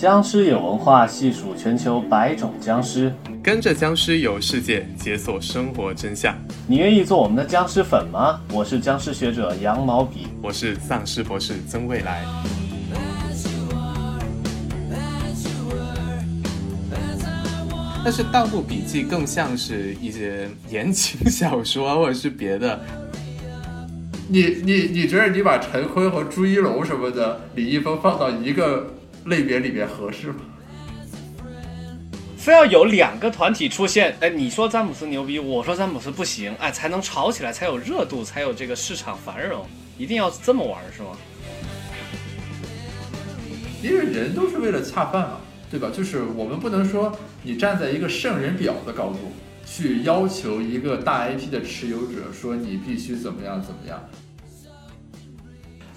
僵尸有文化，细数全球百种僵尸，跟着僵尸游世界，解锁生活真相。你愿意做我们的僵尸粉吗？我是僵尸学者羊毛笔，我是丧尸博士曾未来。但是《盗墓笔记》更像是一些言情小说，或者是别的。你你你觉得你把陈坤和朱一龙什么的，李易峰放到一个类别里面合适吗？非要有两个团体出现，哎，你说詹姆斯牛逼，我说詹姆斯不行，哎，才能吵起来，才有热度，才有这个市场繁荣，一定要这么玩是吗？因为人都是为了恰饭嘛。对吧？就是我们不能说你站在一个圣人表的高度去要求一个大 IP 的持有者说你必须怎么样怎么样。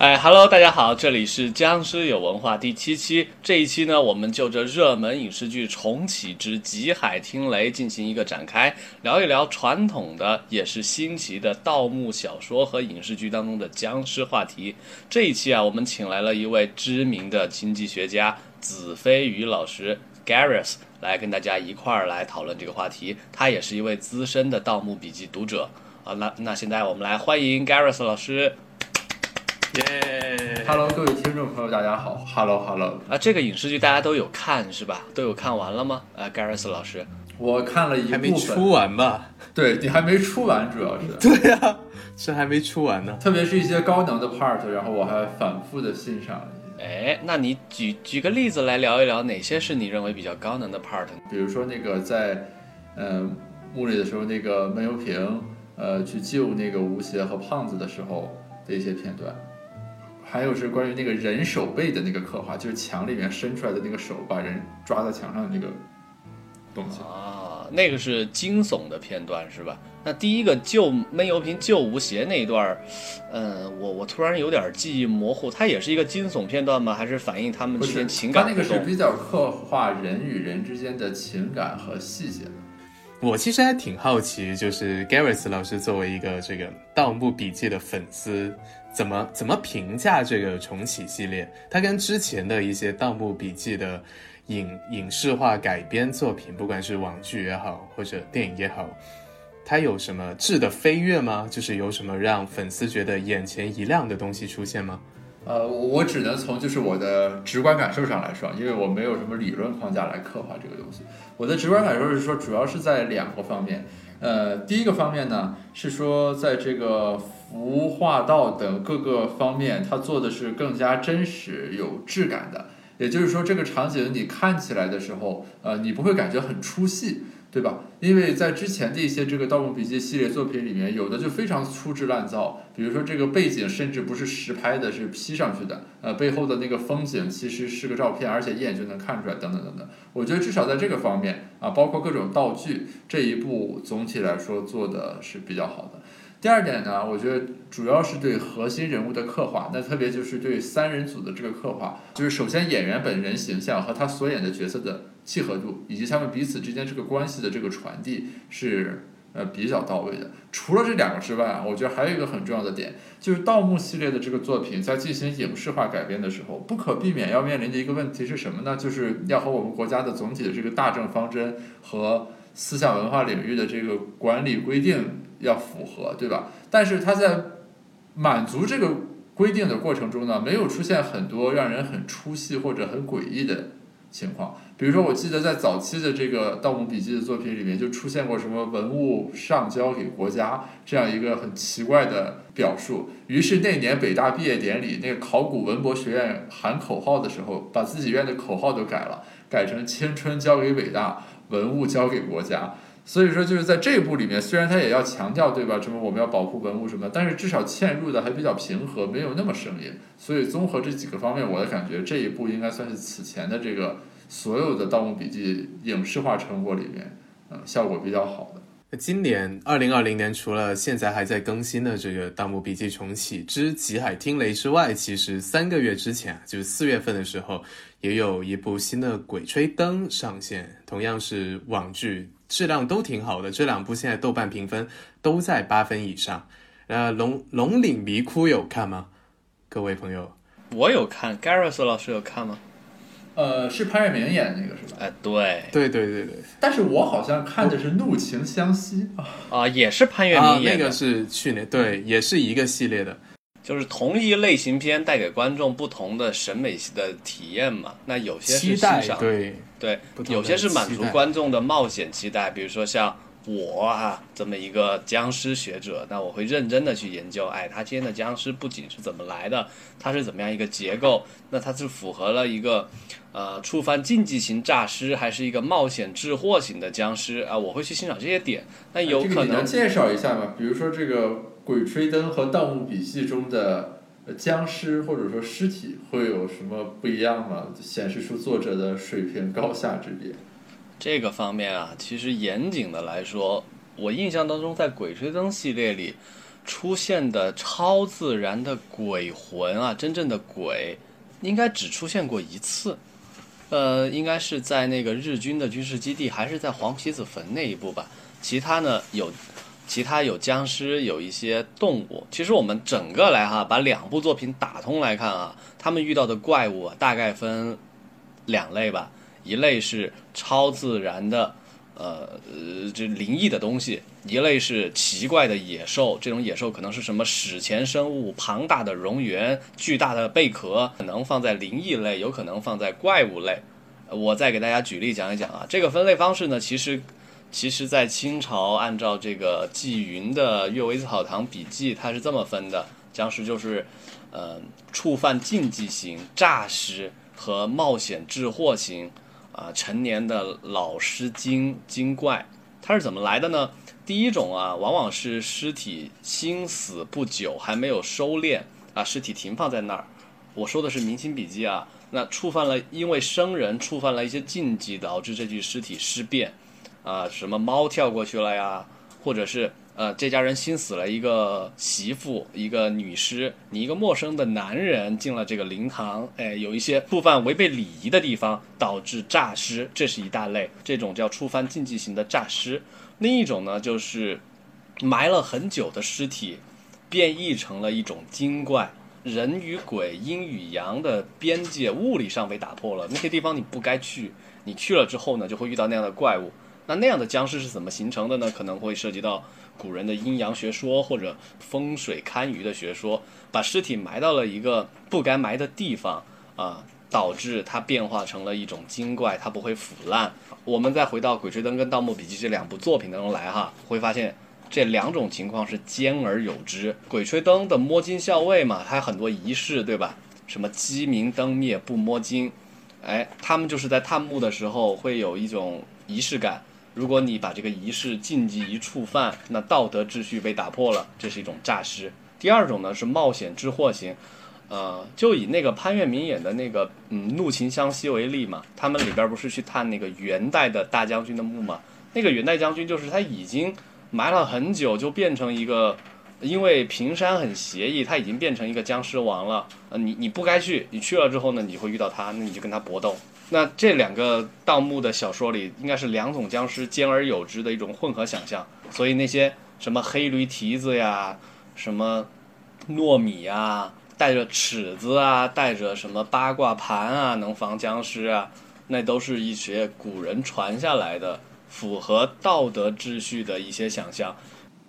哎，Hello，大家好，这里是僵尸有文化第七期。这一期呢，我们就着热门影视剧《重启之极海听雷》进行一个展开，聊一聊传统的也是新奇的盗墓小说和影视剧当中的僵尸话题。这一期啊，我们请来了一位知名的经济学家。子飞宇老师 Gareth 来跟大家一块儿来讨论这个话题，他也是一位资深的《盗墓笔记》读者啊。那那现在我们来欢迎 Gareth 老师。耶，Hello，各位听众朋友，大家好。Hello，Hello。啊，这个影视剧大家都有看是吧？都有看完了吗？啊，Gareth 老师，我看了一部分，还没出完吧？对你还没出完，主要是。对呀，这还没出完呢。特别是一些高能的 part，然后我还反复的欣赏。哎，那你举举个例子来聊一聊，哪些是你认为比较高能的 part？比如说那个在，呃，墓里的时候，那个闷油瓶，呃，去救那个吴邪和胖子的时候的一些片段，还有是关于那个人手背的那个刻画，就是墙里面伸出来的那个手把人抓在墙上的那个东西啊，那个是惊悚的片段是吧？那第一个救闷油瓶救吴邪那一段儿，嗯，我我突然有点记忆模糊，它也是一个惊悚片段吗？还是反映他们之间情感？它那个是比较刻画人与人之间的情感和细节。我其实还挺好奇，就是 Gareth 老师作为一个这个《盗墓笔记》的粉丝，怎么怎么评价这个重启系列？它跟之前的一些《盗墓笔记》的影影视化改编作品，不管是网剧也好，或者电影也好。它有什么质的飞跃吗？就是有什么让粉丝觉得眼前一亮的东西出现吗？呃，我只能从就是我的直观感受上来说，因为我没有什么理论框架来刻画这个东西。我的直观感受是说，主要是在两个方面。呃，第一个方面呢，是说在这个服化道等各个方面，它做的是更加真实、有质感的。也就是说，这个场景你看起来的时候，呃，你不会感觉很出戏。对吧？因为在之前的一些这个《盗墓笔记》系列作品里面，有的就非常粗制滥造，比如说这个背景甚至不是实拍的，是 P 上去的，呃，背后的那个风景其实是个照片，而且一眼就能看出来，等等等等。我觉得至少在这个方面啊，包括各种道具，这一部总体来说做的是比较好的。第二点呢，我觉得主要是对核心人物的刻画，那特别就是对三人组的这个刻画，就是首先演员本人形象和他所演的角色的契合度，以及他们彼此之间这个关系的这个传递是呃比较到位的。除了这两个之外，我觉得还有一个很重要的点，就是盗墓系列的这个作品在进行影视化改编的时候，不可避免要面临的一个问题是什么呢？就是要和我们国家的总体的这个大政方针和思想文化领域的这个管理规定。要符合，对吧？但是他在满足这个规定的过程中呢，没有出现很多让人很出戏或者很诡异的情况。比如说，我记得在早期的这个《盗墓笔记》的作品里面，就出现过什么文物上交给国家这样一个很奇怪的表述。于是那年北大毕业典礼，那个考古文博学院喊口号的时候，把自己院的口号都改了，改成“青春交给北大，文物交给国家”。所以说，就是在这部里面，虽然他也要强调，对吧？什么我们要保护文物什么，但是至少嵌入的还比较平和，没有那么生硬。所以综合这几个方面，我的感觉，这一部应该算是此前的这个所有的《盗墓笔记》影视化成果里面，嗯，效果比较好的。今年二零二零年，除了现在还在更新的这个《盗墓笔记重启之极海听雷》之外，其实三个月之前，就是四月份的时候，也有一部新的《鬼吹灯》上线，同样是网剧。质量都挺好的，这两部现在豆瓣评分都在八分以上。呃，龙龙岭迷窟有看吗？各位朋友，我有看，Gareth 老师有看吗？呃，是潘粤明演的那个是吧？哎，对，对对对对，但是我好像看的是《怒晴湘西》啊。啊，也是潘粤啊明，演的，那个是去年，对，也是一个系列的。就是同一类型片带给观众不同的审美的体验嘛。那有些是欣赏，对，对有些是满足观众的冒险期待，比如说像我啊这么一个僵尸学者，那我会认真的去研究，哎，他今天的僵尸不仅是怎么来的，它是怎么样一个结构，那它是符合了一个呃触犯禁忌型诈尸，还是一个冒险致祸型的僵尸啊？我会去欣赏这些点。那有可能介绍一下吗？比如说这个《鬼吹灯》和《盗墓笔记》中的僵尸或者说尸体会有什么不一样吗？显示出作者的水平高下之别。这个方面啊，其实严谨的来说，我印象当中在《鬼吹灯》系列里出现的超自然的鬼魂啊，真正的鬼，应该只出现过一次。呃，应该是在那个日军的军事基地，还是在黄皮子坟那一部吧。其他呢有，其他有僵尸，有一些动物。其实我们整个来哈，把两部作品打通来看啊，他们遇到的怪物啊，大概分两类吧。一类是超自然的，呃呃，这灵异的东西；一类是奇怪的野兽。这种野兽可能是什么史前生物、庞大的蝾螈、巨大的贝壳，可能放在灵异类，有可能放在怪物类。我再给大家举例讲一讲啊，这个分类方式呢，其实其实在清朝按照这个纪云的《阅微草堂笔记》，它是这么分的：僵尸就是，呃，触犯禁忌型、诈尸和冒险致祸型。啊，成年的老尸精精怪，它是怎么来的呢？第一种啊，往往是尸体新死不久，还没有收敛啊，尸体停放在那儿。我说的是《明清笔记》啊，那触犯了，因为生人触犯了一些禁忌，导致这具尸体尸变啊，什么猫跳过去了呀，或者是呃，这家人新死了一个媳妇，一个女尸，你一个陌生的男人进了这个灵堂，哎，有一些触犯违背礼仪的地方，导致诈尸，这是一大类，这种叫触犯禁忌型的诈尸。另一种呢，就是埋了很久的尸体，变异成了一种精怪，人与鬼、阴与阳的边界物理上被打破了，那些地方你不该去，你去了之后呢，就会遇到那样的怪物。那那样的僵尸是怎么形成的呢？可能会涉及到古人的阴阳学说或者风水堪舆的学说，把尸体埋到了一个不该埋的地方啊，导致它变化成了一种精怪，它不会腐烂。我们再回到《鬼吹灯》跟《盗墓笔记》这两部作品当中来哈，会发现这两种情况是兼而有之。《鬼吹灯》的摸金校尉嘛，它有很多仪式，对吧？什么鸡鸣灯灭不摸金，哎，他们就是在探墓的时候会有一种仪式感。如果你把这个仪式禁忌一触犯，那道德秩序被打破了，这是一种诈尸。第二种呢是冒险之祸型，呃，就以那个潘粤明演的那个嗯《怒晴湘西》为例嘛，他们里边不是去探那个元代的大将军的墓嘛？那个元代将军就是他已经埋了很久，就变成一个，因为平山很邪异，他已经变成一个僵尸王了。呃，你你不该去，你去了之后呢，你会遇到他，那你就跟他搏斗。那这两个盗墓的小说里，应该是两种僵尸兼而有之的一种混合想象。所以那些什么黑驴蹄子呀，什么糯米啊，带着尺子啊，带着什么八卦盘啊，能防僵尸啊，那都是一些古人传下来的，符合道德秩序的一些想象。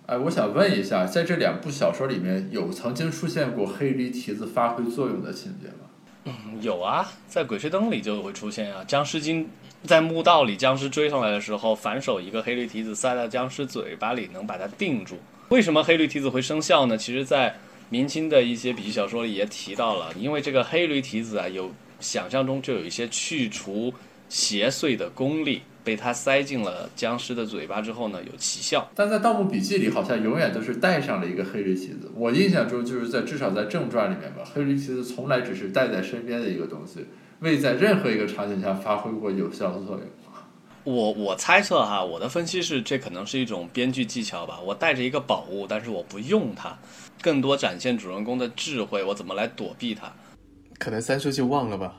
哎，我想问一下，在这两部小说里面有曾经出现过黑驴蹄子发挥作用的情节吗？嗯有啊，在《鬼吹灯》里就会出现啊，僵尸精在墓道里，僵尸追上来的时候，反手一个黑驴蹄子塞到僵尸嘴巴里，能把它定住。为什么黑驴蹄子会生效呢？其实，在明清的一些笔记小说里也提到了，因为这个黑驴蹄子啊，有想象中就有一些去除邪祟的功力，被他塞进了僵尸的嘴巴之后呢，有奇效。但在《盗墓笔记》里，好像永远都是带上了一个黑驴蹄子。我印象中，就是在至少在正传里面吧，黑驴蹄子从来只是带在身边的一个东西，未在任何一个场景下发挥过有效的作用。我我猜测哈，我的分析是这可能是一种编剧技巧吧。我带着一个宝物，但是我不用它，更多展现主人公的智慧，我怎么来躲避它。可能三叔就忘了吧，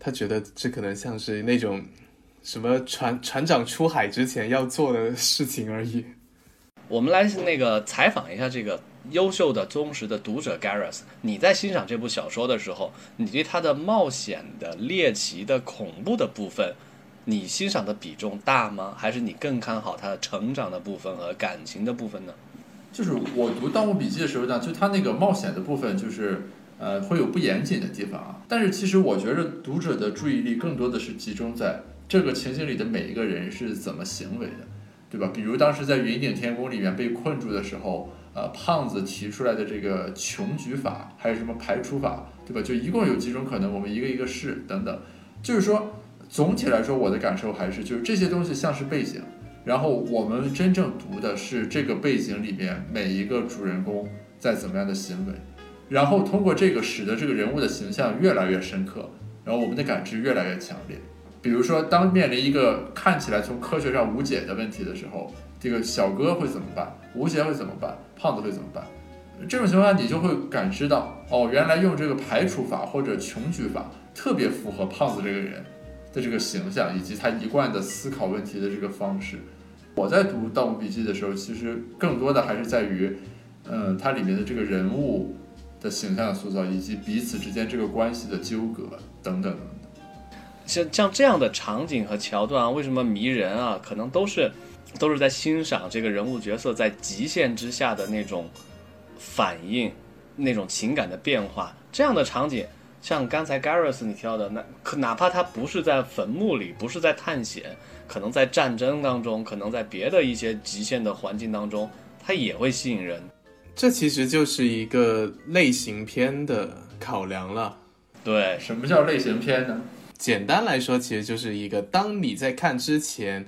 他觉得这可能像是那种什么船船长出海之前要做的事情而已。我们来那个采访一下这个优秀的、忠实的读者 Gareth，你在欣赏这部小说的时候，你对他的冒险的、猎奇的、恐怖的部分，你欣赏的比重大吗？还是你更看好他的成长的部分和感情的部分呢？就是我读《盗墓笔记》的时候呢，就他那个冒险的部分，就是呃会有不严谨的地方啊。但是其实我觉得读者的注意力更多的是集中在这个情景里的每一个人是怎么行为的，对吧？比如当时在云顶天宫里面被困住的时候，呃，胖子提出来的这个穷举法，还有什么排除法，对吧？就一共有几种可能，我们一个一个试等等。就是说，总体来说，我的感受还是就是这些东西像是背景。然后我们真正读的是这个背景里面每一个主人公在怎么样的行为，然后通过这个使得这个人物的形象越来越深刻，然后我们的感知越来越强烈。比如说，当面临一个看起来从科学上无解的问题的时候，这个小哥会怎么办？吴邪会怎么办？胖子会怎么办？这种情况下，你就会感知到，哦，原来用这个排除法或者穷举法特别符合胖子这个人的这个形象，以及他一贯的思考问题的这个方式。我在读《盗墓笔记》的时候，其实更多的还是在于，嗯，它里面的这个人物的形象塑造，以及彼此之间这个关系的纠葛等等。像像这样的场景和桥段啊，为什么迷人啊？可能都是都是在欣赏这个人物角色在极限之下的那种反应，那种情感的变化。这样的场景，像刚才 Garrus 你提到的，那可哪怕他不是在坟墓里，不是在探险。可能在战争当中，可能在别的一些极限的环境当中，它也会吸引人。这其实就是一个类型片的考量了。对，什么叫类型片呢？简单来说，其实就是一个当你在看之前，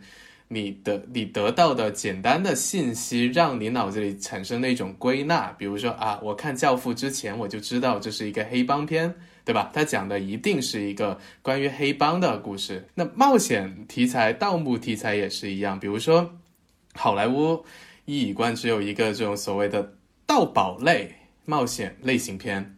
你的你得到的简单的信息，让你脑子里产生那种归纳。比如说啊，我看《教父》之前，我就知道这是一个黑帮片。对吧？他讲的一定是一个关于黑帮的故事。那冒险题材、盗墓题材也是一样。比如说，好莱坞一以贯之有一个这种所谓的盗宝类冒险类型片，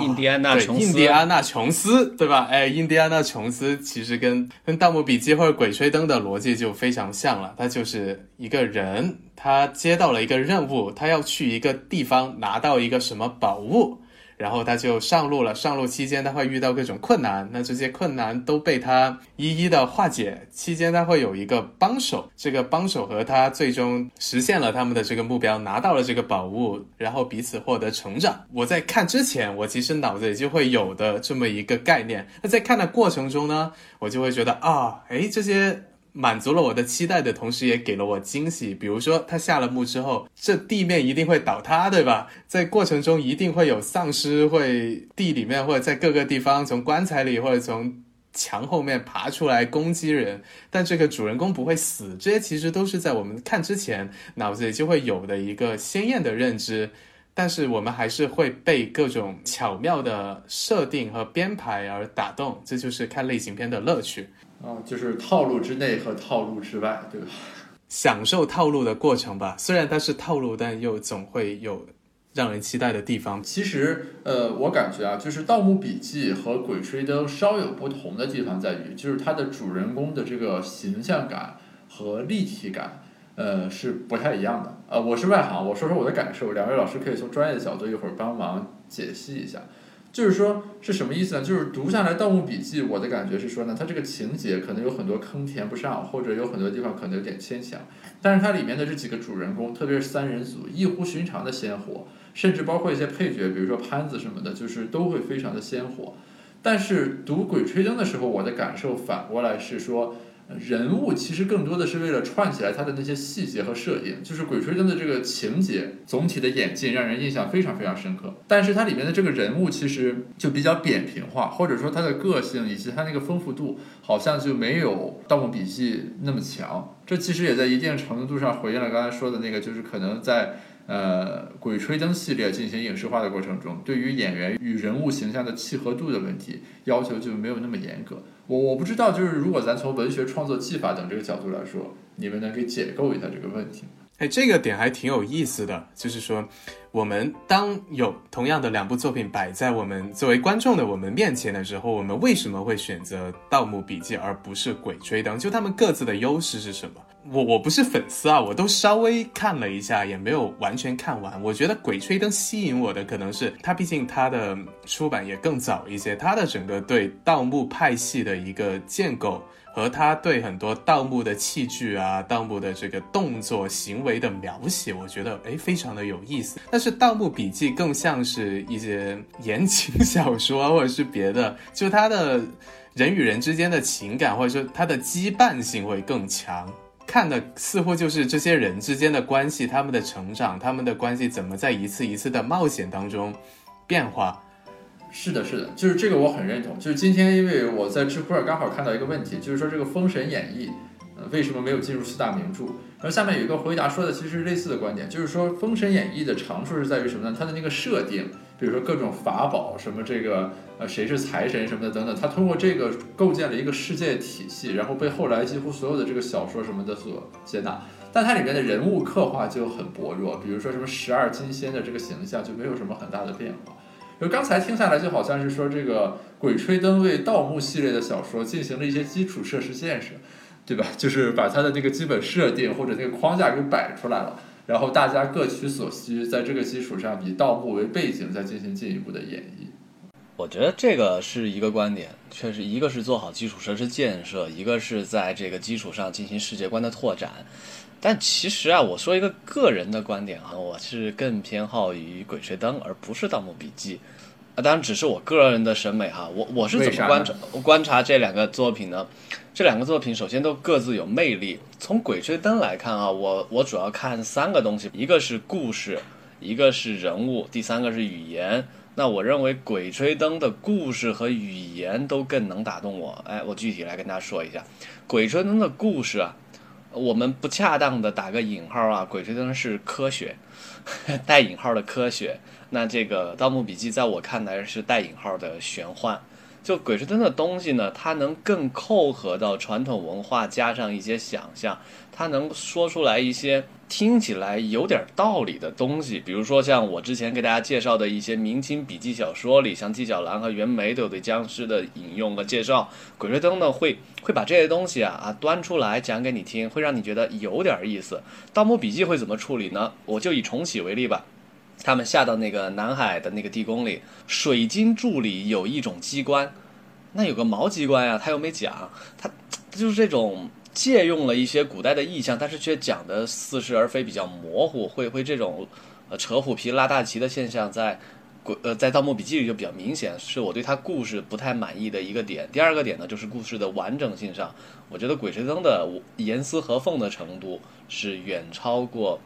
印第安纳琼斯。印第安纳琼斯，对吧？哎，印第安纳琼斯其实跟跟《盗墓笔记》或者《鬼吹灯》的逻辑就非常像了。他就是一个人，他接到了一个任务，他要去一个地方拿到一个什么宝物。然后他就上路了。上路期间，他会遇到各种困难，那这些困难都被他一一的化解。期间，他会有一个帮手，这个帮手和他最终实现了他们的这个目标，拿到了这个宝物，然后彼此获得成长。我在看之前，我其实脑子里就会有的这么一个概念。那在看的过程中呢，我就会觉得啊，诶，这些。满足了我的期待的同时，也给了我惊喜。比如说，他下了墓之后，这地面一定会倒塌，对吧？在过程中一定会有丧尸会地里面或者在各个地方从棺材里或者从墙后面爬出来攻击人，但这个主人公不会死。这些其实都是在我们看之前脑子里就会有的一个鲜艳的认知，但是我们还是会被各种巧妙的设定和编排而打动。这就是看类型片的乐趣。啊，就是套路之内和套路之外，对吧？享受套路的过程吧。虽然它是套路，但又总会有让人期待的地方。其实，呃，我感觉啊，就是《盗墓笔记》和《鬼吹灯》稍有不同的地方在于，就是它的主人公的这个形象感和立体感，呃，是不太一样的。呃，我是外行，我说说我的感受，两位老师可以从专业的角度一会儿帮忙解析一下。就是说是什么意思呢？就是读下来《盗墓笔记》，我的感觉是说呢，它这个情节可能有很多坑填不上，或者有很多地方可能有点牵强。但是它里面的这几个主人公，特别是三人组，异乎寻常的鲜活，甚至包括一些配角，比如说潘子什么的，就是都会非常的鲜活。但是读《鬼吹灯》的时候，我的感受反过来是说。人物其实更多的是为了串起来它的那些细节和设定，就是《鬼吹灯》的这个情节总体的演进让人印象非常非常深刻。但是它里面的这个人物其实就比较扁平化，或者说他的个性以及他那个丰富度好像就没有《盗墓笔记》那么强。这其实也在一定程度上回应了刚才说的那个，就是可能在。呃，《鬼吹灯》系列进行影视化的过程中，对于演员与人物形象的契合度的问题要求就没有那么严格。我我不知道，就是如果咱从文学创作技法等这个角度来说，你们能给解构一下这个问题？哎，这个点还挺有意思的，就是说，我们当有同样的两部作品摆在我们作为观众的我们面前的时候，我们为什么会选择《盗墓笔记》而不是《鬼吹灯》？就他们各自的优势是什么？我我不是粉丝啊，我都稍微看了一下，也没有完全看完。我觉得《鬼吹灯》吸引我的可能是它，毕竟它的出版也更早一些，它的整个对盗墓派系的一个建构。和他对很多盗墓的器具啊、盗墓的这个动作行为的描写，我觉得诶非常的有意思。但是《盗墓笔记》更像是一些言情小说或者是别的，就他的人与人之间的情感或者说他的羁绊性会更强，看的似乎就是这些人之间的关系、他们的成长、他们的关系怎么在一次一次的冒险当中变化。是的，是的，就是这个我很认同。就是今天，因为我在知乎上刚好看到一个问题，就是说这个《封神演义》，呃，为什么没有进入四大名著？然后下面有一个回答说的其实是类似的观点，就是说《封神演义》的长处是在于什么呢？它的那个设定，比如说各种法宝，什么这个呃谁是财神什么的等等，它通过这个构建了一个世界体系，然后被后来几乎所有的这个小说什么的所接纳。但它里面的人物刻画就很薄弱，比如说什么十二金仙的这个形象就没有什么很大的变化。就刚才听下来，就好像是说这个《鬼吹灯》为盗墓系列的小说进行了一些基础设施建设，对吧？就是把它的那个基本设定或者那个框架给摆出来了，然后大家各取所需，在这个基础上以盗墓为背景再进行进一步的演绎。我觉得这个是一个观点，确实，一个是做好基础设施建设，一个是在这个基础上进行世界观的拓展。但其实啊，我说一个个人的观点啊，我是更偏好于《鬼吹灯》而不是《盗墓笔记》啊。当然，只是我个人的审美哈。我我是怎么观察观察这两个作品呢？这两个作品首先都各自有魅力。从《鬼吹灯》来看啊，我我主要看三个东西，一个是故事，一个是人物，第三个是语言。那我认为《鬼吹灯》的故事和语言都更能打动我。哎，我具体来跟大家说一下，《鬼吹灯》的故事啊。我们不恰当的打个引号啊，鬼吹灯是科学，带引号的科学。那这个《盗墓笔记》在我看来是带引号的玄幻。就鬼吹灯的东西呢，它能更扣合到传统文化，加上一些想象，他能说出来一些听起来有点道理的东西。比如说像我之前给大家介绍的一些明清笔记小说里，像纪晓岚和袁枚都有对僵尸的引用和介绍。鬼吹灯呢，会会把这些东西啊啊端出来讲给你听，会让你觉得有点意思。盗墓笔记会怎么处理呢？我就以重启为例吧。他们下到那个南海的那个地宫里，水晶柱里有一种机关，那有个毛机关呀，他又没讲，他就是这种借用了一些古代的意象，但是却讲的似是而非，比较模糊，会会这种呃扯虎皮拉大旗的现象，在鬼呃在《盗墓笔记》里就比较明显，是我对他故事不太满意的一个点。第二个点呢，就是故事的完整性上，我觉得《鬼吹灯》的严丝合缝的程度是远超过。《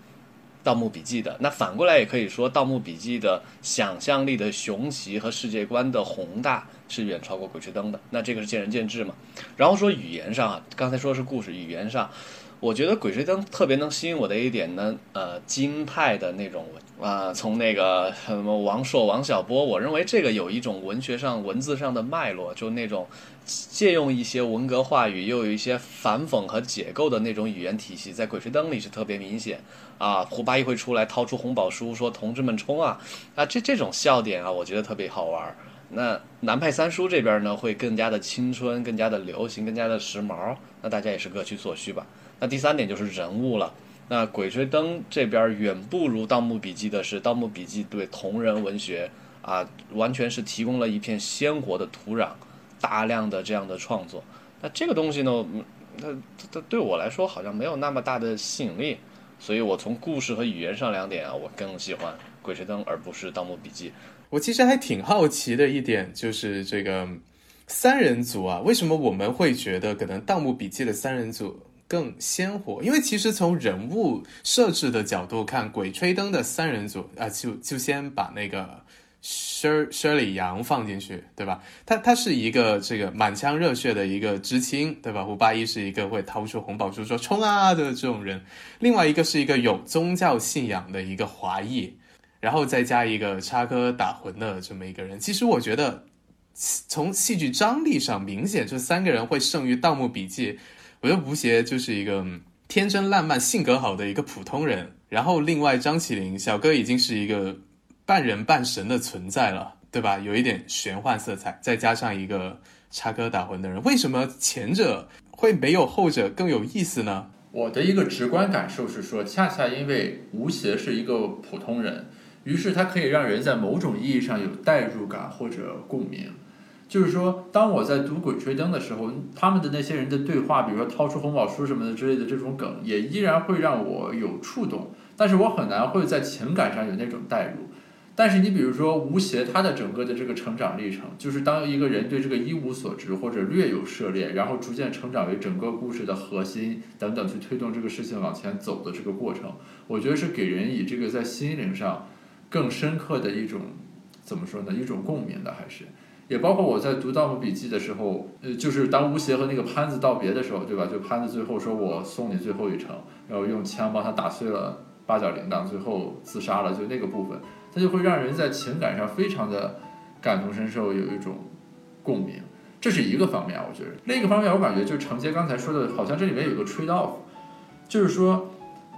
盗墓笔记》的那反过来也可以说，《盗墓笔记》的想象力的雄奇和世界观的宏大是远超过《鬼吹灯》的。那这个是见仁见智嘛。然后说语言上啊，刚才说是故事语言上，我觉得《鬼吹灯》特别能吸引我的一点呢，呃，京派的那种啊，从那个什么王朔、王小波，我认为这个有一种文学上、文字上的脉络，就那种借用一些文革话语，又有一些反讽和解构的那种语言体系，在《鬼吹灯》里是特别明显。啊，胡八一会出来掏出红宝书说：“同志们冲啊！”啊，这这种笑点啊，我觉得特别好玩。那南派三叔这边呢，会更加的青春，更加的流行，更加的时髦。那大家也是各取所需吧。那第三点就是人物了。那鬼吹灯这边远不如盗墓笔记的是，盗墓笔记对同人文学啊，完全是提供了一片鲜活的土壤，大量的这样的创作。那这个东西呢，那它对我来说好像没有那么大的吸引力。所以，我从故事和语言上两点啊，我更喜欢《鬼吹灯》而不是《盗墓笔记》。我其实还挺好奇的一点就是这个三人组啊，为什么我们会觉得可能《盗墓笔记》的三人组更鲜活？因为其实从人物设置的角度看，《鬼吹灯》的三人组啊，就就先把那个。薛薛里阳放进去，对吧？他他是一个这个满腔热血的一个知青，对吧？胡八一是一个会掏出红宝书说冲啊的这种人，另外一个是一个有宗教信仰的一个华裔，然后再加一个插科打诨的这么一个人。其实我觉得从戏剧张力上，明显这三个人会胜于《盗墓笔记》。我觉得吴邪就是一个天真烂漫、性格好的一个普通人。然后另外张起灵小哥已经是一个半人半神的存在了，对吧？有一点玄幻色彩，再加上一个插科打诨的人，为什么前者会没有后者更有意思呢？我的一个直观感受是说，恰恰因为吴邪是一个普通人，于是他可以让人在某种意义上有代入感或者共鸣。就是说，当我在读《鬼吹灯》的时候，他们的那些人的对话，比如说掏出红宝书什么的之类的这种梗，也依然会让我有触动，但是我很难会在情感上有那种代入。但是你比如说吴邪他的整个的这个成长历程，就是当一个人对这个一无所知或者略有涉猎，然后逐渐成长为整个故事的核心等等，去推动这个事情往前走的这个过程，我觉得是给人以这个在心灵上更深刻的一种怎么说呢？一种共鸣的，还是。也包括我在读《盗墓笔记》的时候，呃，就是当吴邪和那个潘子道别的时候，对吧？就潘子最后说我送你最后一程，然后用枪帮他打碎了八角铃铛，最后自杀了，就那个部分，他就会让人在情感上非常的感同身受，有一种共鸣。这是一个方面，我觉得。另一个方面，我感觉就承接刚才说的，好像这里面有个 trade off，就是说。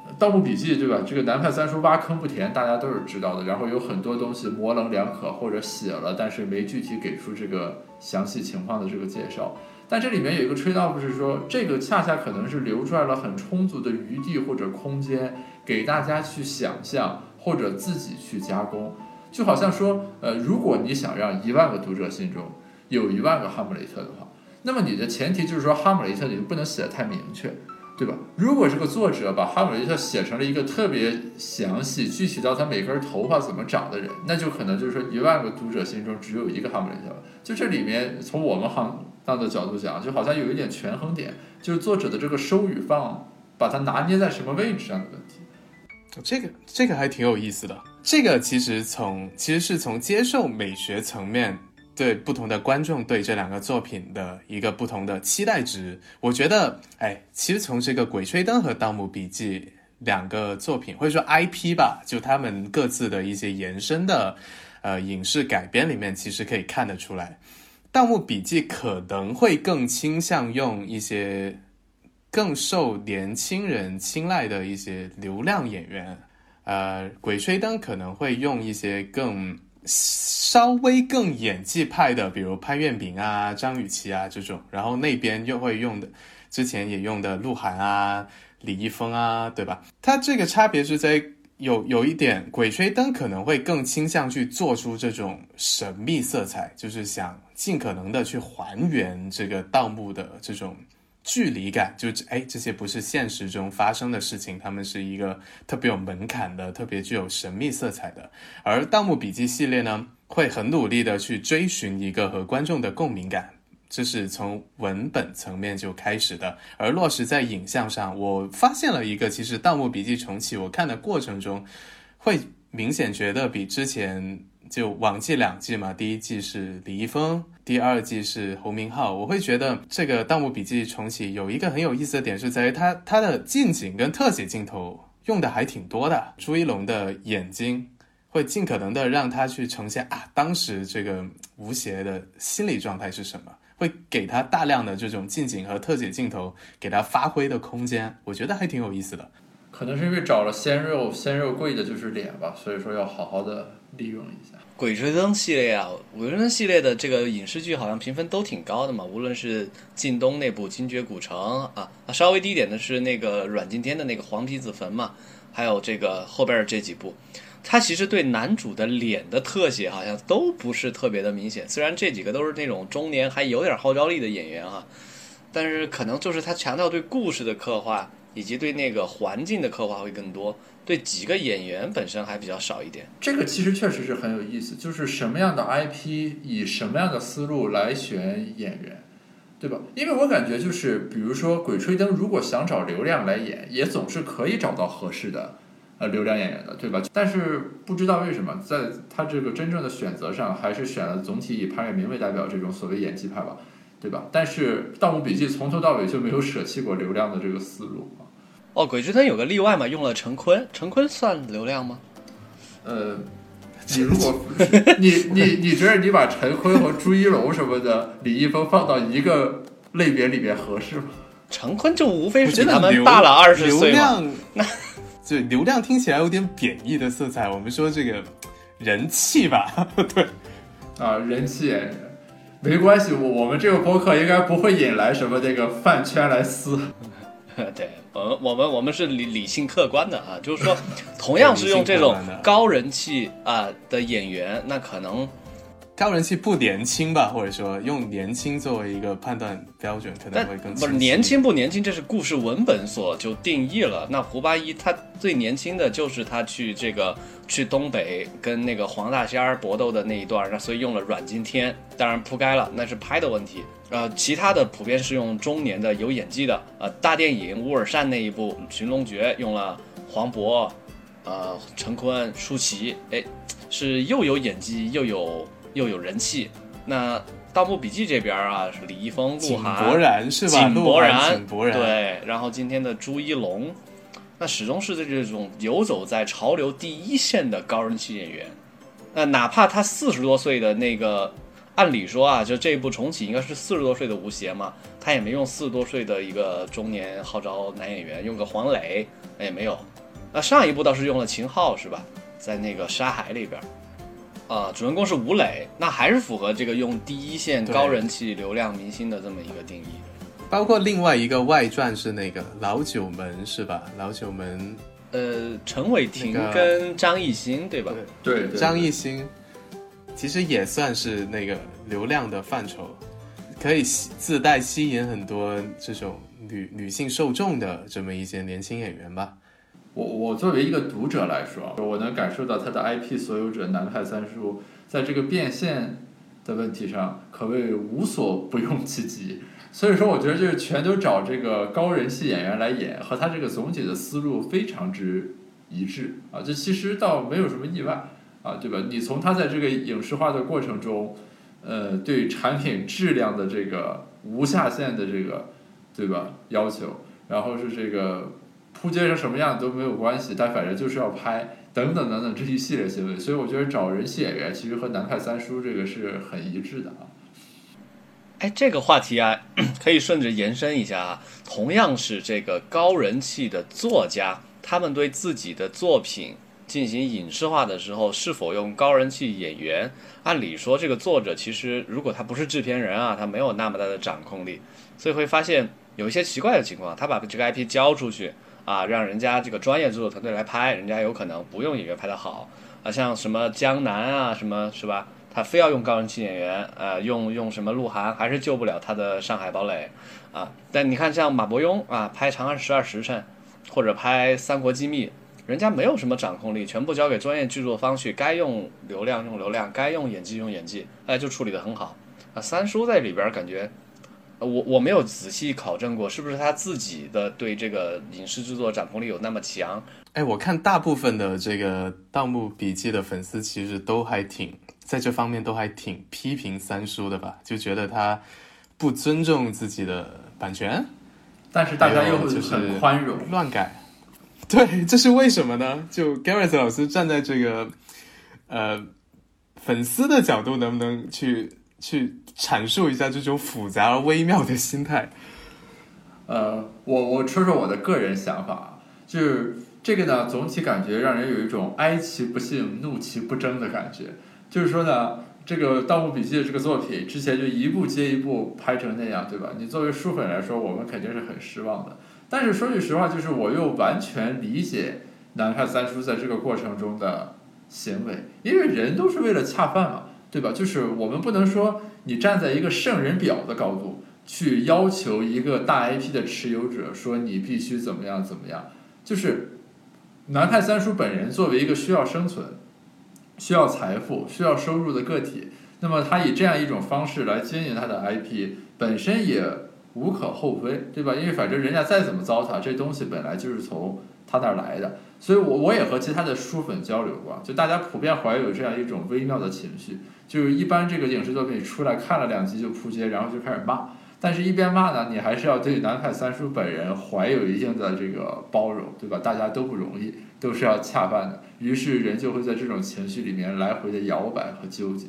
《盗墓笔记》对吧？这个南派三叔挖坑不填，大家都是知道的。然后有很多东西模棱两可，或者写了，但是没具体给出这个详细情况的这个介绍。但这里面有一个吹到，不是说这个恰恰可能是留出来了很充足的余地或者空间，给大家去想象或者自己去加工。就好像说，呃，如果你想让一万个读者心中有一万个哈姆雷特的话，那么你的前提就是说，哈姆雷特你不能写的太明确。对吧？如果这个作者把哈姆雷特写成了一个特别详细、具体到他每根头发怎么长的人，那就可能就是说一万个读者心中只有一个哈姆雷特了。就这里面，从我们行当的角度讲，就好像有一点权衡点，就是作者的这个收与放，把它拿捏在什么位置上的问题。这个这个还挺有意思的。这个其实从其实是从接受美学层面。对不同的观众对这两个作品的一个不同的期待值，我觉得，哎，其实从这个《鬼吹灯》和《盗墓笔记》两个作品，或者说 IP 吧，就他们各自的一些延伸的，呃，影视改编里面，其实可以看得出来，《盗墓笔记》可能会更倾向用一些更受年轻人青睐的一些流量演员，呃，《鬼吹灯》可能会用一些更。稍微更演技派的，比如潘粤明啊、张雨绮啊这种，然后那边又会用的，之前也用的鹿晗啊、李易峰啊，对吧？它这个差别是在有有一点，《鬼吹灯》可能会更倾向去做出这种神秘色彩，就是想尽可能的去还原这个盗墓的这种。距离感，就哎，这些不是现实中发生的事情，他们是一个特别有门槛的、特别具有神秘色彩的。而《盗墓笔记》系列呢，会很努力的去追寻一个和观众的共鸣感，这是从文本层面就开始的。而落实在影像上，我发现了一个，其实《盗墓笔记》重启，我看的过程中，会明显觉得比之前。就往季两季嘛，第一季是李易峰，第二季是侯明昊。我会觉得这个《盗墓笔记》重启有一个很有意思的点，是在于它它的近景跟特写镜头用的还挺多的。朱一龙的眼睛会尽可能的让他去呈现啊，当时这个吴邪的心理状态是什么，会给他大量的这种近景和特写镜头，给他发挥的空间。我觉得还挺有意思的。可能是因为找了鲜肉，鲜肉贵的就是脸吧，所以说要好好的利用一下。鬼吹灯系列啊，鬼吹灯系列的这个影视剧好像评分都挺高的嘛。无论是靳东那部《精绝古城》啊，稍微低一点的是那个阮经天的那个《黄皮子坟》嘛，还有这个后边这几部，他其实对男主的脸的特写好像都不是特别的明显。虽然这几个都是那种中年还有点号召力的演员哈，但是可能就是他强调对故事的刻画以及对那个环境的刻画会更多。对几个演员本身还比较少一点，这个其实确实是很有意思，就是什么样的 IP 以什么样的思路来选演员，对吧？因为我感觉就是，比如说《鬼吹灯》，如果想找流量来演，也总是可以找到合适的呃流量演员的，对吧？但是不知道为什么，在他这个真正的选择上，还是选了总体以潘粤明为代表这种所谓演技派吧，对吧？但是《盗墓笔记》从头到尾就没有舍弃过流量的这个思路啊。哦，鬼吹灯有个例外嘛，用了陈坤，陈坤算流量吗？呃，你如果你你你觉得你把陈坤和朱一龙什么的、李易峰放到一个类别里面合适吗？陈坤就无非是比他们大了二十岁嘛。那就流量听起来有点贬义的色彩，我们说这个人气吧，对，啊，人气没关系，我我们这个播客应该不会引来什么这个饭圈来撕。对，我们我们我们是理理性客观的啊，就是说，同样是用这种高人气啊的演员，那可能。高人气不年轻吧，或者说用年轻作为一个判断标准，可能会更不是年轻不年轻，这是故事文本所就定义了。那胡八一他最年轻的就是他去这个去东北跟那个黄大仙儿搏斗的那一段，那所以用了阮经天，当然铺盖了，那是拍的问题。呃，其他的普遍是用中年的有演技的。呃，大电影乌尔善那一部《寻龙诀》用了黄渤，呃，陈坤、舒淇，哎，是又有演技又有。又有人气，那《盗墓笔记》这边啊，是李易峰、鹿晗、井柏然是吧？井柏然，井柏然对。然后今天的朱一龙，那始终是这种游走在潮流第一线的高人气演员。那哪怕他四十多岁的那个，按理说啊，就这一部重启应该是四十多岁的吴邪嘛，他也没用四十多岁的一个中年号召男演员，用个黄磊也没有。那上一部倒是用了秦昊是吧？在那个《沙海》里边。啊，主人公是吴磊，那还是符合这个用第一线高人气流量明星的这么一个定义。包括另外一个外传是那个《老九门》，是吧？《老九门》呃，陈伟霆跟张艺兴，对吧？对，张艺兴其实也算是那个流量的范畴，可以自带吸引很多这种女女性受众的这么一些年轻演员吧。我我作为一个读者来说，我能感受到他的 IP 所有者南派三叔在这个变现的问题上可谓无所不用其极。所以说，我觉得就是全都找这个高人气演员来演，和他这个总体的思路非常之一致啊。这其实倒没有什么意外啊，对吧？你从他在这个影视化的过程中，呃，对产品质量的这个无下限的这个，对吧？要求，然后是这个。铺街成什么样都没有关系，但反正就是要拍，等等等等这一系列行为，所以我觉得找人气演员其实和南派三叔这个是很一致的啊。哎，这个话题啊，可以顺着延伸一下啊。同样是这个高人气的作家，他们对自己的作品进行影视化的时候，是否用高人气演员？按理说，这个作者其实如果他不是制片人啊，他没有那么大的掌控力，所以会发现有一些奇怪的情况，他把这个 IP 交出去。啊，让人家这个专业制作团队来拍，人家有可能不用演员拍得好啊，像什么江南啊，什么是吧？他非要用高人气演员，呃，用用什么鹿晗，还是救不了他的上海堡垒啊。但你看像马伯庸啊，拍《长安十二时辰》或者拍《三国机密》，人家没有什么掌控力，全部交给专业制作方去，该用流量用流量，该用演技用演技，哎，就处理得很好啊。三叔在里边感觉。我我没有仔细考证过，是不是他自己的对这个影视制作掌控力有那么强？哎，我看大部分的这个《盗墓笔记》的粉丝其实都还挺在这方面都还挺批评三叔的吧，就觉得他不尊重自己的版权。但是大家又很宽容，乱改。对，这是为什么呢？就 Gareth 老师站在这个呃粉丝的角度，能不能去？去阐述一下这种复杂而微妙的心态。呃，我我说说我的个人想法啊，就是这个呢，总体感觉让人有一种哀其不幸，怒其不争的感觉。就是说呢，这个《盗墓笔记》这个作品之前就一部接一部拍成那样，对吧？你作为书粉来说，我们肯定是很失望的。但是说句实话，就是我又完全理解南派三叔在这个过程中的行为，因为人都是为了恰饭嘛。对吧？就是我们不能说你站在一个圣人表的高度去要求一个大 IP 的持有者说你必须怎么样怎么样。就是南派三叔本人作为一个需要生存、需要财富、需要收入的个体，那么他以这样一种方式来经营他的 IP，本身也无可厚非，对吧？因为反正人家再怎么糟蹋，这东西本来就是从他那儿来的。所以，我我也和其他的书粉交流过，就大家普遍怀有这样一种微妙的情绪，就是一般这个影视作品出来看了两集就扑街，然后就开始骂，但是一边骂呢，你还是要对南派三叔本人怀有一定的这个包容，对吧？大家都不容易，都是要恰饭的，于是人就会在这种情绪里面来回的摇摆和纠结。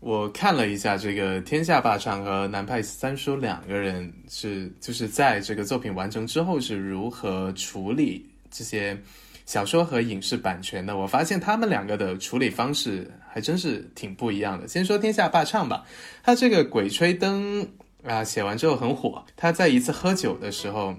我看了一下这个天下霸唱和南派三叔两个人是就是在这个作品完成之后是如何处理这些。小说和影视版权的，我发现他们两个的处理方式还真是挺不一样的。先说《天下霸唱》吧，他这个《鬼吹灯》啊，写完之后很火。他在一次喝酒的时候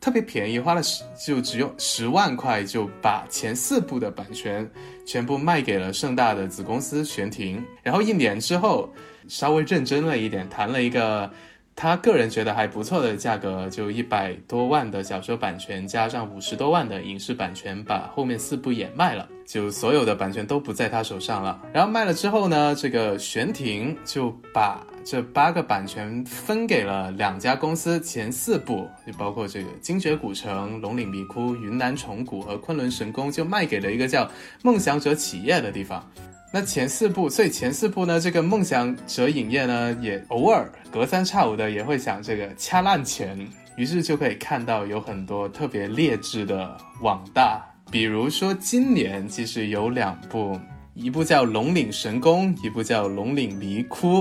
特别便宜，花了十就只用十万块就把前四部的版权全部卖给了盛大的子公司玄庭。然后一年之后，稍微认真了一点，谈了一个。他个人觉得还不错的价格，就一百多万的小说版权，加上五十多万的影视版权，把后面四部也卖了，就所有的版权都不在他手上了。然后卖了之后呢，这个玄庭就把这八个版权分给了两家公司，前四部就包括这个精绝古城、龙岭迷窟、云南虫谷和昆仑神宫，就卖给了一个叫梦想者企业的地方。那前四部，所以前四部呢，这个梦想者影业呢，也偶尔隔三差五的也会想这个掐烂钱，于是就可以看到有很多特别劣质的网大，比如说今年其实有两部，一部叫《龙岭神宫》，一部叫《龙岭迷窟》。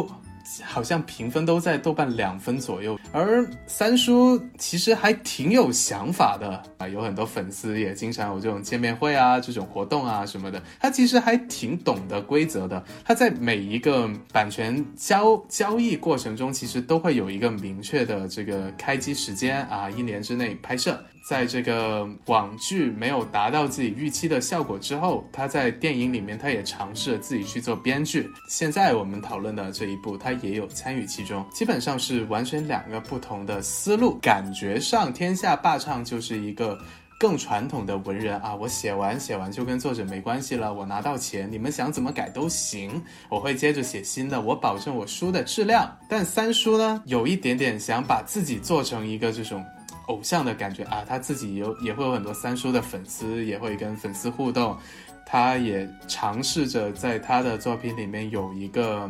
好像评分都在豆瓣两分左右，而三叔其实还挺有想法的啊，有很多粉丝也经常有这种见面会啊、这种活动啊什么的。他其实还挺懂得规则的，他在每一个版权交交易过程中，其实都会有一个明确的这个开机时间啊，一年之内拍摄。在这个网剧没有达到自己预期的效果之后，他在电影里面他也尝试了自己去做编剧。现在我们讨论的这一部，他也有参与其中，基本上是完全两个不同的思路。感觉上，《天下霸唱》就是一个更传统的文人啊，我写完写完就跟作者没关系了，我拿到钱，你们想怎么改都行，我会接着写新的，我保证我书的质量。但三叔呢，有一点点想把自己做成一个这种。偶像的感觉啊，他自己有也会有很多三叔的粉丝，也会跟粉丝互动，他也尝试着在他的作品里面有一个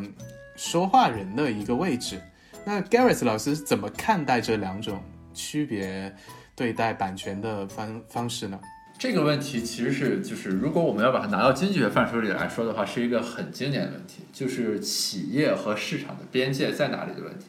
说话人的一个位置。那 Gareth 老师怎么看待这两种区别对待版权的方方式呢？这个问题其实是就是如果我们要把它拿到经济学范畴里来说的话，是一个很经典的问题，就是企业和市场的边界在哪里的问题。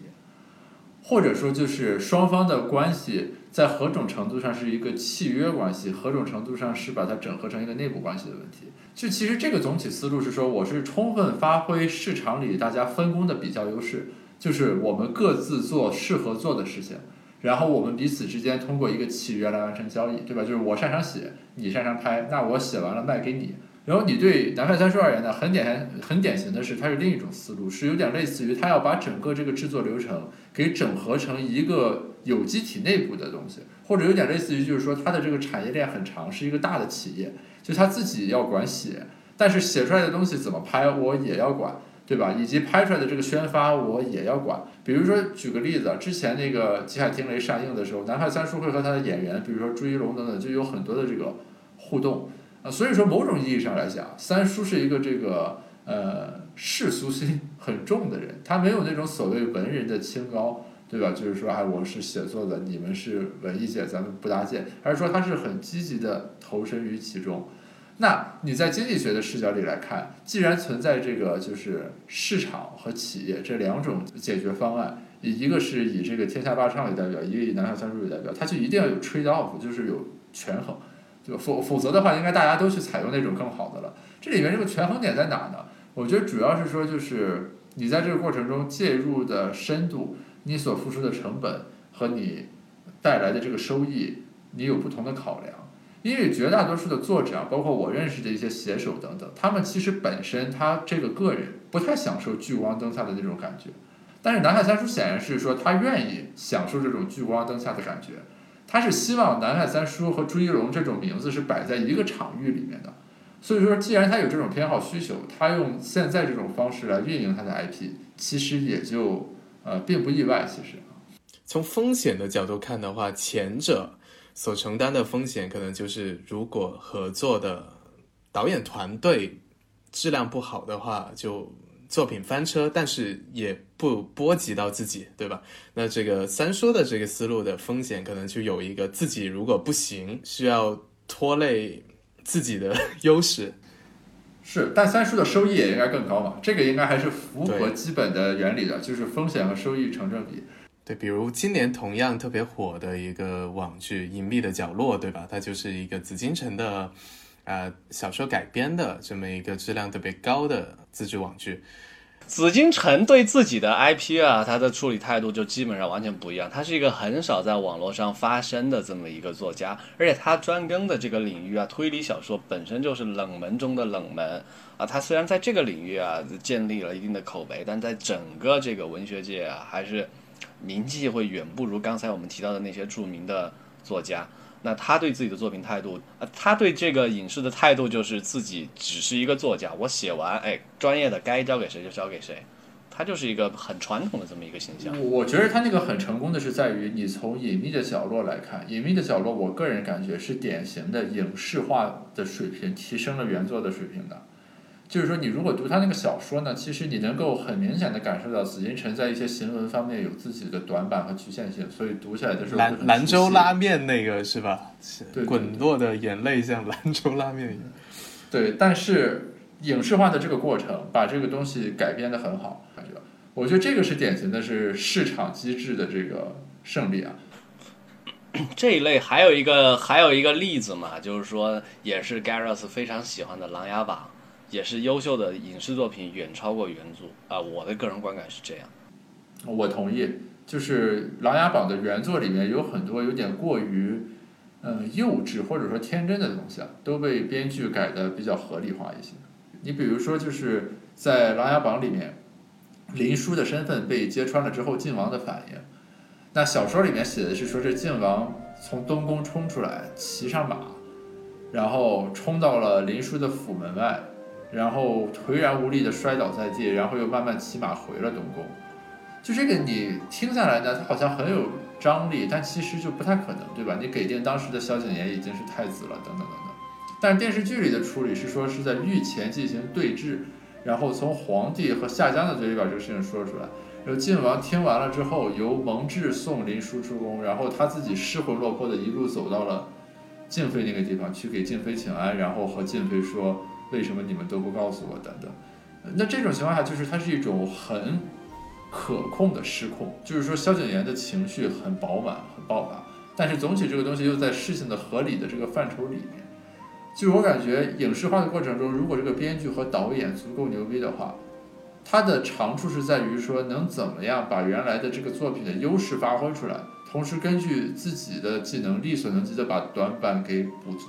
或者说，就是双方的关系在何种程度上是一个契约关系，何种程度上是把它整合成一个内部关系的问题。就其实这个总体思路是说，我是充分发挥市场里大家分工的比较优势，就是我们各自做适合做的事情，然后我们彼此之间通过一个契约来完成交易，对吧？就是我擅长写，你擅长拍，那我写完了卖给你。然后你对南派三叔而言呢，很典很典型的是，它是另一种思路，是有点类似于他要把整个这个制作流程给整合成一个有机体内部的东西，或者有点类似于就是说它的这个产业链很长，是一个大的企业，就他自己要管写，但是写出来的东西怎么拍我也要管，对吧？以及拍出来的这个宣发我也要管。比如说举个例子，之前那个《极海听雷》上映的时候，南派三叔会和他的演员，比如说朱一龙等等，就有很多的这个互动。啊，所以说某种意义上来讲，三叔是一个这个呃世俗心很重的人，他没有那种所谓文人的清高，对吧？就是说，哎，我是写作的，你们是文艺界，咱们不搭界，而是说他是很积极的投身于其中。那你在经济学的视角里来看，既然存在这个就是市场和企业这两种解决方案，一个是以这个天下霸唱为代表，一个以南海三叔为代表，它就一定要有 trade off，就是有权衡。就否否则的话，应该大家都去采用那种更好的了。这里面这个权衡点在哪呢？我觉得主要是说，就是你在这个过程中介入的深度，你所付出的成本和你带来的这个收益，你有不同的考量。因为绝大多数的作者，包括我认识的一些写手等等，他们其实本身他这个个人不太享受聚光灯下的那种感觉。但是南海三叔显然是说，他愿意享受这种聚光灯下的感觉。他是希望南海三叔和朱一龙这种名字是摆在一个场域里面的，所以说，既然他有这种偏好需求，他用现在这种方式来运营他的 IP，其实也就呃并不意外。其实，从风险的角度看的话，前者所承担的风险可能就是如果合作的导演团队质量不好的话，就。作品翻车，但是也不波及到自己，对吧？那这个三叔的这个思路的风险，可能就有一个自己如果不行，需要拖累自己的 优势。是，但三叔的收益也应该更高嘛？这个应该还是符合基本的原理的，就是风险和收益成正比。对，比如今年同样特别火的一个网剧《隐秘的角落》，对吧？它就是一个紫禁城的，呃，小说改编的这么一个质量特别高的自制网剧。紫禁城对自己的 IP 啊，他的处理态度就基本上完全不一样。他是一个很少在网络上发声的这么一个作家，而且他专攻的这个领域啊，推理小说本身就是冷门中的冷门啊。他虽然在这个领域啊建立了一定的口碑，但在整个这个文学界啊，还是名气会远不如刚才我们提到的那些著名的作家。那他对自己的作品态度，呃，他对这个影视的态度就是自己只是一个作家，我写完，哎，专业的该交给谁就交给谁，他就是一个很传统的这么一个形象。我觉得他那个很成功的是在于，你从隐秘的角落来看，隐秘的角落，我个人感觉是典型的影视化的水平提升了原作的水平的。就是说，你如果读他那个小说呢，其实你能够很明显的感受到紫禁城在一些行文方面有自己的短板和局限性，所以读起来的时候兰兰州拉面那个是吧？对，滚落的眼泪像兰州拉面一样。对，但是影视化的这个过程把这个东西改编的很好，感觉，我觉得这个是典型的是市场机制的这个胜利啊。这一类还有一个还有一个例子嘛，就是说也是 Gareth 非常喜欢的《琅琊榜》。也是优秀的影视作品，远超过原著啊！我的个人观感是这样。我同意，就是《琅琊榜》的原作里面有很多有点过于，嗯，幼稚或者说天真的东西啊，都被编剧改的比较合理化一些。你比如说，就是在《琅琊榜》里面，林殊的身份被揭穿了之后，晋王的反应。那小说里面写的是说，这晋王从东宫冲出来，骑上马，然后冲到了林殊的府门外。然后颓然无力的摔倒在地，然后又慢慢骑马回了东宫。就这个你听下来呢，它好像很有张力，但其实就不太可能，对吧？你给定当时的萧景琰已经是太子了，等等等等。但是电视剧里的处理是说是在御前进行对峙，然后从皇帝和夏江的嘴里把这个事情说出来。然后晋王听完了之后，由蒙挚送林殊出宫，然后他自己失魂落魄的一路走到了静妃那个地方去给静妃请安，然后和静妃说。为什么你们都不告诉我？等等，那这种情况下，就是它是一种很可控的失控，就是说萧景琰的情绪很饱满、很爆发，但是总体这个东西又在事情的合理的这个范畴里面。就是我感觉影视化的过程中，如果这个编剧和导演足够牛逼的话，它的长处是在于说能怎么样把原来的这个作品的优势发挥出来，同时根据自己的技能力所能及的把短板给补足。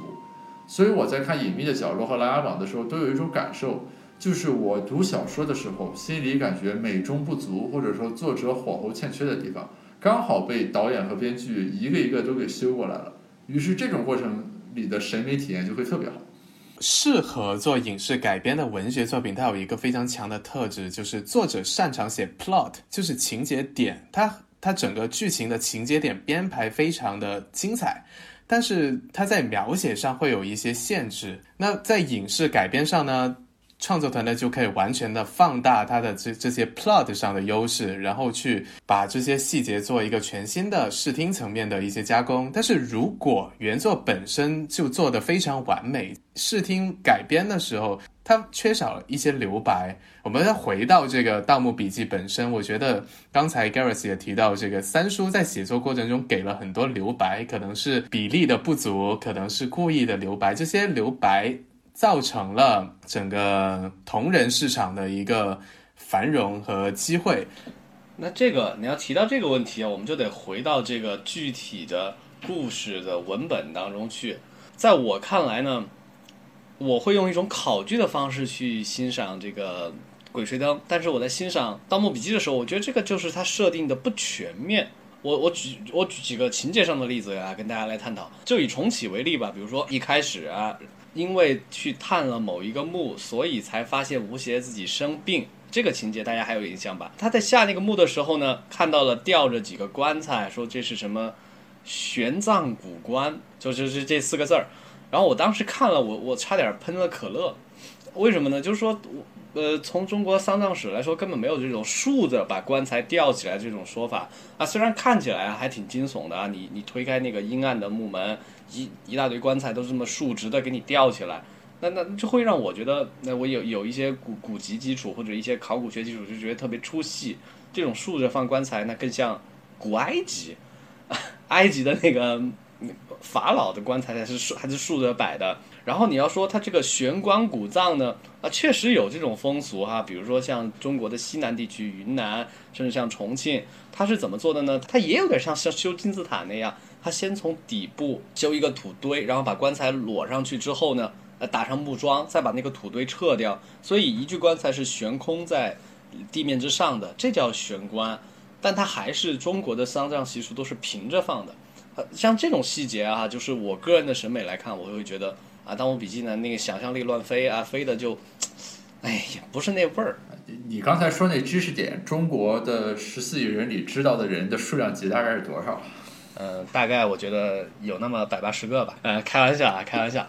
所以我在看《隐秘的角落》和《琅琊榜》的时候，都有一种感受，就是我读小说的时候，心里感觉美中不足，或者说作者火候欠缺的地方，刚好被导演和编剧一个一个都给修过来了。于是这种过程里的审美体验就会特别好。适合做影视改编的文学作品，它有一个非常强的特质，就是作者擅长写 plot，就是情节点，它它整个剧情的情节点编排非常的精彩。但是它在描写上会有一些限制。那在影视改编上呢，创作团队就可以完全的放大它的这这些 plot 上的优势，然后去把这些细节做一个全新的视听层面的一些加工。但是如果原作本身就做得非常完美，视听改编的时候，它缺少一些留白。我们再回到这个《盗墓笔记》本身，我觉得刚才 Gareth 也提到，这个三叔在写作过程中给了很多留白，可能是比例的不足，可能是故意的留白。这些留白造成了整个同人市场的一个繁荣和机会。那这个你要提到这个问题啊，我们就得回到这个具体的故事的文本当中去。在我看来呢。我会用一种考据的方式去欣赏这个《鬼吹灯》，但是我在欣赏《盗墓笔记》的时候，我觉得这个就是它设定的不全面。我我举我举几个情节上的例子啊，跟大家来探讨。就以重启为例吧，比如说一开始啊，因为去探了某一个墓，所以才发现吴邪自己生病，这个情节大家还有印象吧？他在下那个墓的时候呢，看到了吊着几个棺材，说这是什么玄奘古棺，就就是这四个字儿。然后我当时看了，我我差点喷了可乐，为什么呢？就是说我，呃，从中国丧葬史来说，根本没有这种竖着把棺材吊起来这种说法啊。虽然看起来还挺惊悚的啊，你你推开那个阴暗的木门，一一大堆棺材都这么竖直的给你吊起来，那那就会让我觉得，那我有有一些古古籍基础或者一些考古学基础，就觉得特别出戏。这种竖着放棺材，那更像。古埃及，埃及的那个法老的棺材才是竖还是竖着摆的。然后你要说它这个悬棺古葬呢，啊，确实有这种风俗哈，比如说像中国的西南地区，云南，甚至像重庆，它是怎么做的呢？它也有点像像修金字塔那样，它先从底部修一个土堆，然后把棺材摞上去之后呢，呃，打上木桩，再把那个土堆撤掉，所以一具棺材是悬空在地面之上的，这叫悬棺。但它还是中国的丧葬习俗都是平着放的，呃，像这种细节啊，就是我个人的审美来看，我会觉得。啊，《盗墓笔记》呢，那个想象力乱飞啊，飞的就，哎呀，不是那味儿。你刚才说那知识点，中国的十四亿人里知道的人的数量级大概是多少？呃，大概我觉得有那么百八十个吧。呃，开玩笑啊，开玩笑。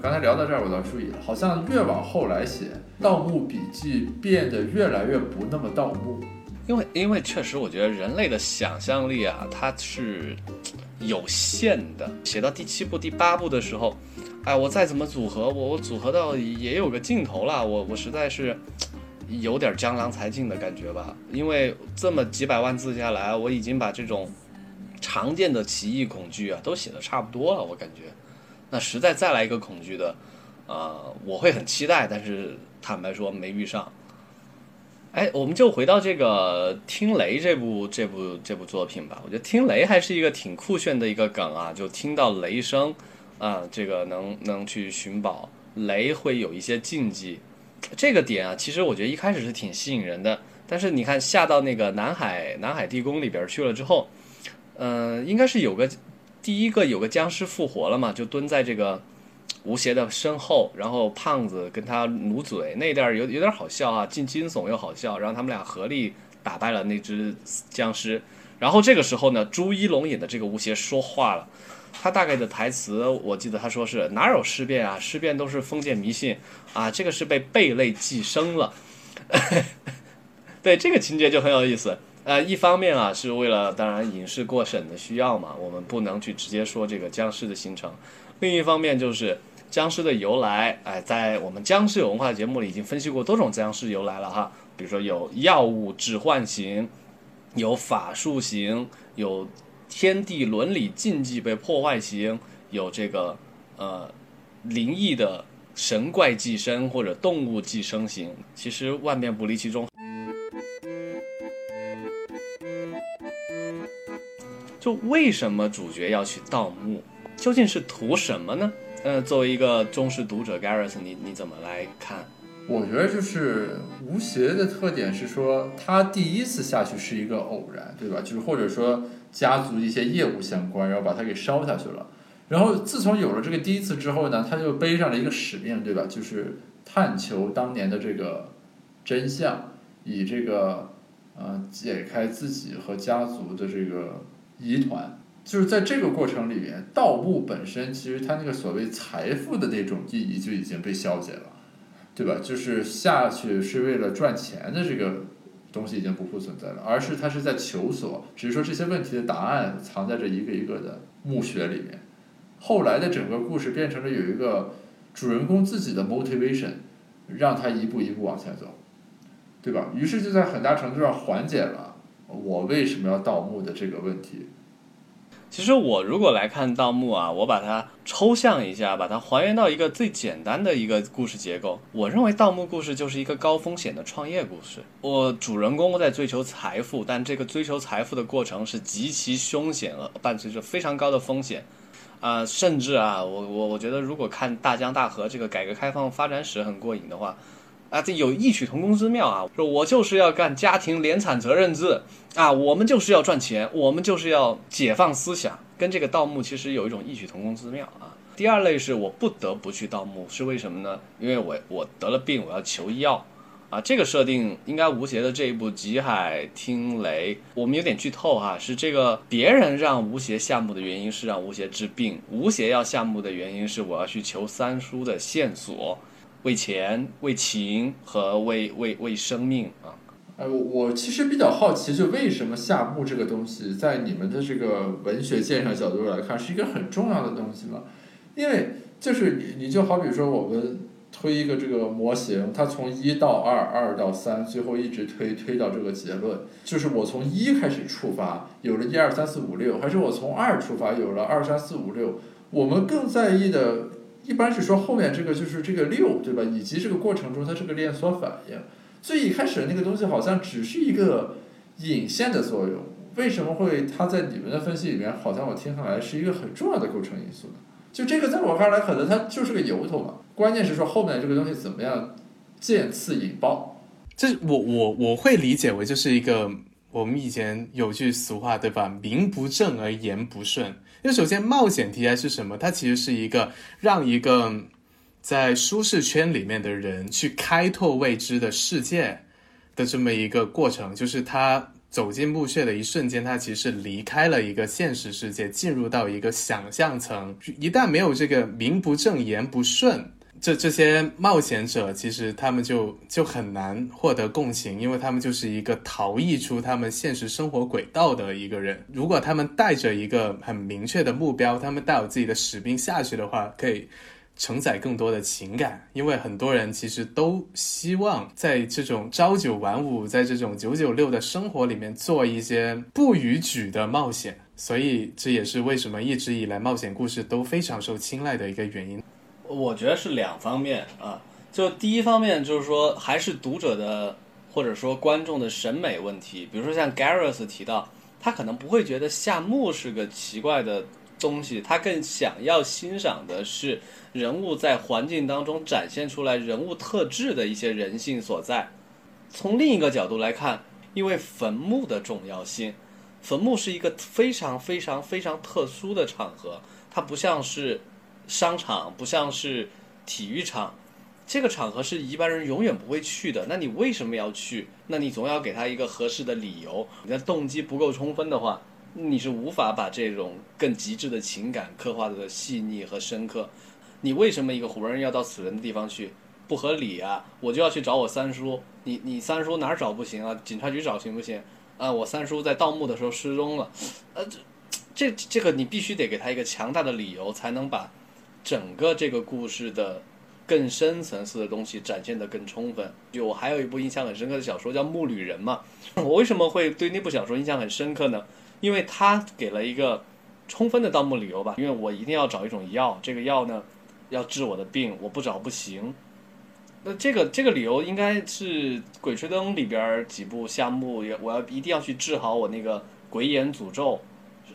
刚才聊到这儿，我倒注意了，好像越往后来写，《盗墓笔记》变得越来越不那么盗墓。因为，因为确实，我觉得人类的想象力啊，它是。有限的，写到第七部、第八部的时候，哎，我再怎么组合，我我组合到也有个尽头了，我我实在是有点江郎才尽的感觉吧。因为这么几百万字下来，我已经把这种常见的奇异恐惧啊都写的差不多了，我感觉，那实在再来一个恐惧的，呃，我会很期待，但是坦白说没遇上。哎，我们就回到这个《听雷》这部这部这部作品吧。我觉得《听雷》还是一个挺酷炫的一个梗啊，就听到雷声，啊，这个能能去寻宝，雷会有一些禁忌，这个点啊，其实我觉得一开始是挺吸引人的。但是你看下到那个南海南海地宫里边去了之后，嗯，应该是有个第一个有个僵尸复活了嘛，就蹲在这个。吴邪的身后，然后胖子跟他努嘴，那段有有点好笑啊，既惊悚又好笑。然后他们俩合力打败了那只僵尸。然后这个时候呢，朱一龙演的这个吴邪说话了，他大概的台词我记得他说是哪有尸变啊，尸变都是封建迷信啊，这个是被贝类寄生了。对这个情节就很有意思。呃，一方面啊是为了当然影视过审的需要嘛，我们不能去直接说这个僵尸的形成。另一方面就是僵尸的由来，哎，在我们僵尸有文化节目里已经分析过多种僵尸由来了哈，比如说有药物致幻型，有法术型，有天地伦理禁忌被破坏型，有这个呃灵异的神怪寄生或者动物寄生型，其实万变不离其中。就为什么主角要去盗墓？究竟是图什么呢？呃，作为一个忠实读者，Garrison，你你怎么来看？我觉得就是吴邪的特点是说，他第一次下去是一个偶然，对吧？就是或者说家族一些业务相关，然后把他给烧下去了。然后自从有了这个第一次之后呢，他就背上了一个使命，对吧？就是探求当年的这个真相，以这个呃解开自己和家族的这个疑团。就是在这个过程里面，盗墓本身其实它那个所谓财富的那种意义就已经被消解了，对吧？就是下去是为了赚钱的这个东西已经不复存在了，而是他是在求索，只是说这些问题的答案藏在这一个一个的墓穴里面。后来的整个故事变成了有一个主人公自己的 motivation，让他一步一步往前走，对吧？于是就在很大程度上缓解了我为什么要盗墓的这个问题。其实我如果来看盗墓啊，我把它抽象一下，把它还原到一个最简单的一个故事结构。我认为盗墓故事就是一个高风险的创业故事。我主人公在追求财富，但这个追求财富的过程是极其凶险的伴随着非常高的风险。啊，甚至啊，我我我觉得如果看大江大河这个改革开放发展史很过瘾的话。啊，这有异曲同工之妙啊！说我就是要干家庭联产责任制啊，我们就是要赚钱，我们就是要解放思想，跟这个盗墓其实有一种异曲同工之妙啊。第二类是我不得不去盗墓，是为什么呢？因为我我得了病，我要求医药啊。这个设定应该吴邪的这一部《极海听雷》，我们有点剧透哈，是这个别人让吴邪下墓的原因是让吴邪治病，吴邪要下墓的原因是我要去求三叔的线索。为钱、为情和为为为生命啊！哎，我我其实比较好奇，就为什么夏目这个东西，在你们的这个文学鉴赏角度来看，是一个很重要的东西吗？因为就是你，你就好比说我们推一个这个模型，它从一到二，二到三，最后一直推推到这个结论，就是我从一开始出发，有了一二三四五六，还是我从二出发，有了二三四五六？我们更在意的，一般是说后面这个就是这个六，对吧？以及这个过程中它是个连锁反应。最一开始那个东西好像只是一个引线的作用，为什么会它在你们的分析里面，好像我听下来是一个很重要的构成因素呢？就这个在我看来，可能它就是个由头嘛。关键是说后面这个东西怎么样渐次引爆。这我我我会理解为就是一个我们以前有句俗话对吧？名不正而言不顺。因为首先冒险题材是什么？它其实是一个让一个在舒适圈里面的人去开拓未知的世界的这么一个过程，就是他。走进墓穴的一瞬间，他其实是离开了一个现实世界，进入到一个想象层。一旦没有这个名不正言不顺，这这些冒险者其实他们就就很难获得共情，因为他们就是一个逃逸出他们现实生活轨道的一个人。如果他们带着一个很明确的目标，他们带有自己的使命下去的话，可以。承载更多的情感，因为很多人其实都希望在这种朝九晚五，在这种九九六的生活里面做一些不逾矩的冒险，所以这也是为什么一直以来冒险故事都非常受青睐的一个原因。我觉得是两方面啊，就第一方面就是说，还是读者的或者说观众的审美问题，比如说像 Gareth 提到，他可能不会觉得夏目是个奇怪的东西，他更想要欣赏的是。人物在环境当中展现出来人物特质的一些人性所在。从另一个角度来看，因为坟墓的重要性，坟墓是一个非常非常非常特殊的场合，它不像是商场，不像是体育场，这个场合是一般人永远不会去的。那你为什么要去？那你总要给他一个合适的理由。你的动机不够充分的话，你是无法把这种更极致的情感刻画的细腻和深刻。你为什么一个活人要到死人的地方去？不合理啊！我就要去找我三叔，你你三叔哪儿找不行啊？警察局找行不行？啊，我三叔在盗墓的时候失踪了，呃，这这这个你必须得给他一个强大的理由，才能把整个这个故事的更深层次的东西展现得更充分。就我还有一部印象很深刻的小说叫《木旅人》嘛，我为什么会对那部小说印象很深刻呢？因为他给了一个充分的盗墓理由吧，因为我一定要找一种药，这个药呢。要治我的病，我不找不行。那这个这个理由应该是《鬼吹灯》里边几部项目，我要一定要去治好我那个鬼眼诅咒。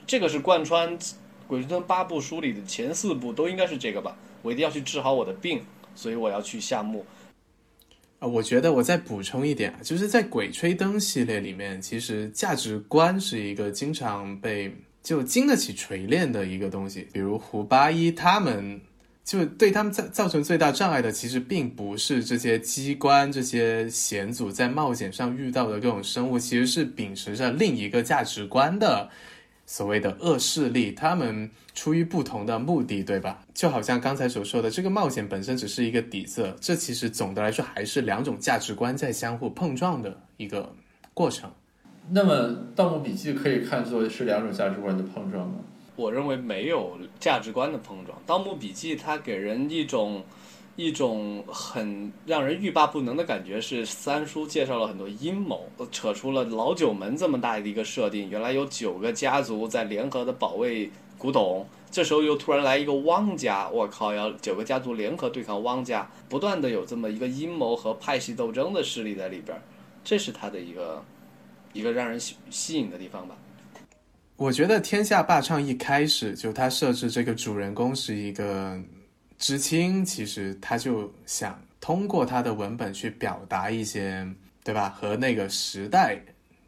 这个是贯穿《鬼吹灯》八部书里的前四部都应该是这个吧？我一定要去治好我的病，所以我要去夏目。啊，我觉得我再补充一点，就是在《鬼吹灯》系列里面，其实价值观是一个经常被就经得起锤炼的一个东西，比如胡八一他们。就对他们造造成最大障碍的，其实并不是这些机关、这些险阻在冒险上遇到的各种生物，其实是秉持着另一个价值观的所谓的恶势力。他们出于不同的目的，对吧？就好像刚才所说的，这个冒险本身只是一个底色，这其实总的来说还是两种价值观在相互碰撞的一个过程。那么，《盗墓笔记》可以看作是两种价值观的碰撞吗？我认为没有价值观的碰撞，《盗墓笔记》它给人一种一种很让人欲罢不能的感觉，是三叔介绍了很多阴谋，扯出了老九门这么大的一个设定，原来有九个家族在联合的保卫古董，这时候又突然来一个汪家，我靠，要九个家族联合对抗汪家，不断的有这么一个阴谋和派系斗争的势力在里边，这是他的一个一个让人吸吸引的地方吧。我觉得《天下霸唱》一开始就他设置这个主人公是一个知青，其实他就想通过他的文本去表达一些，对吧？和那个时代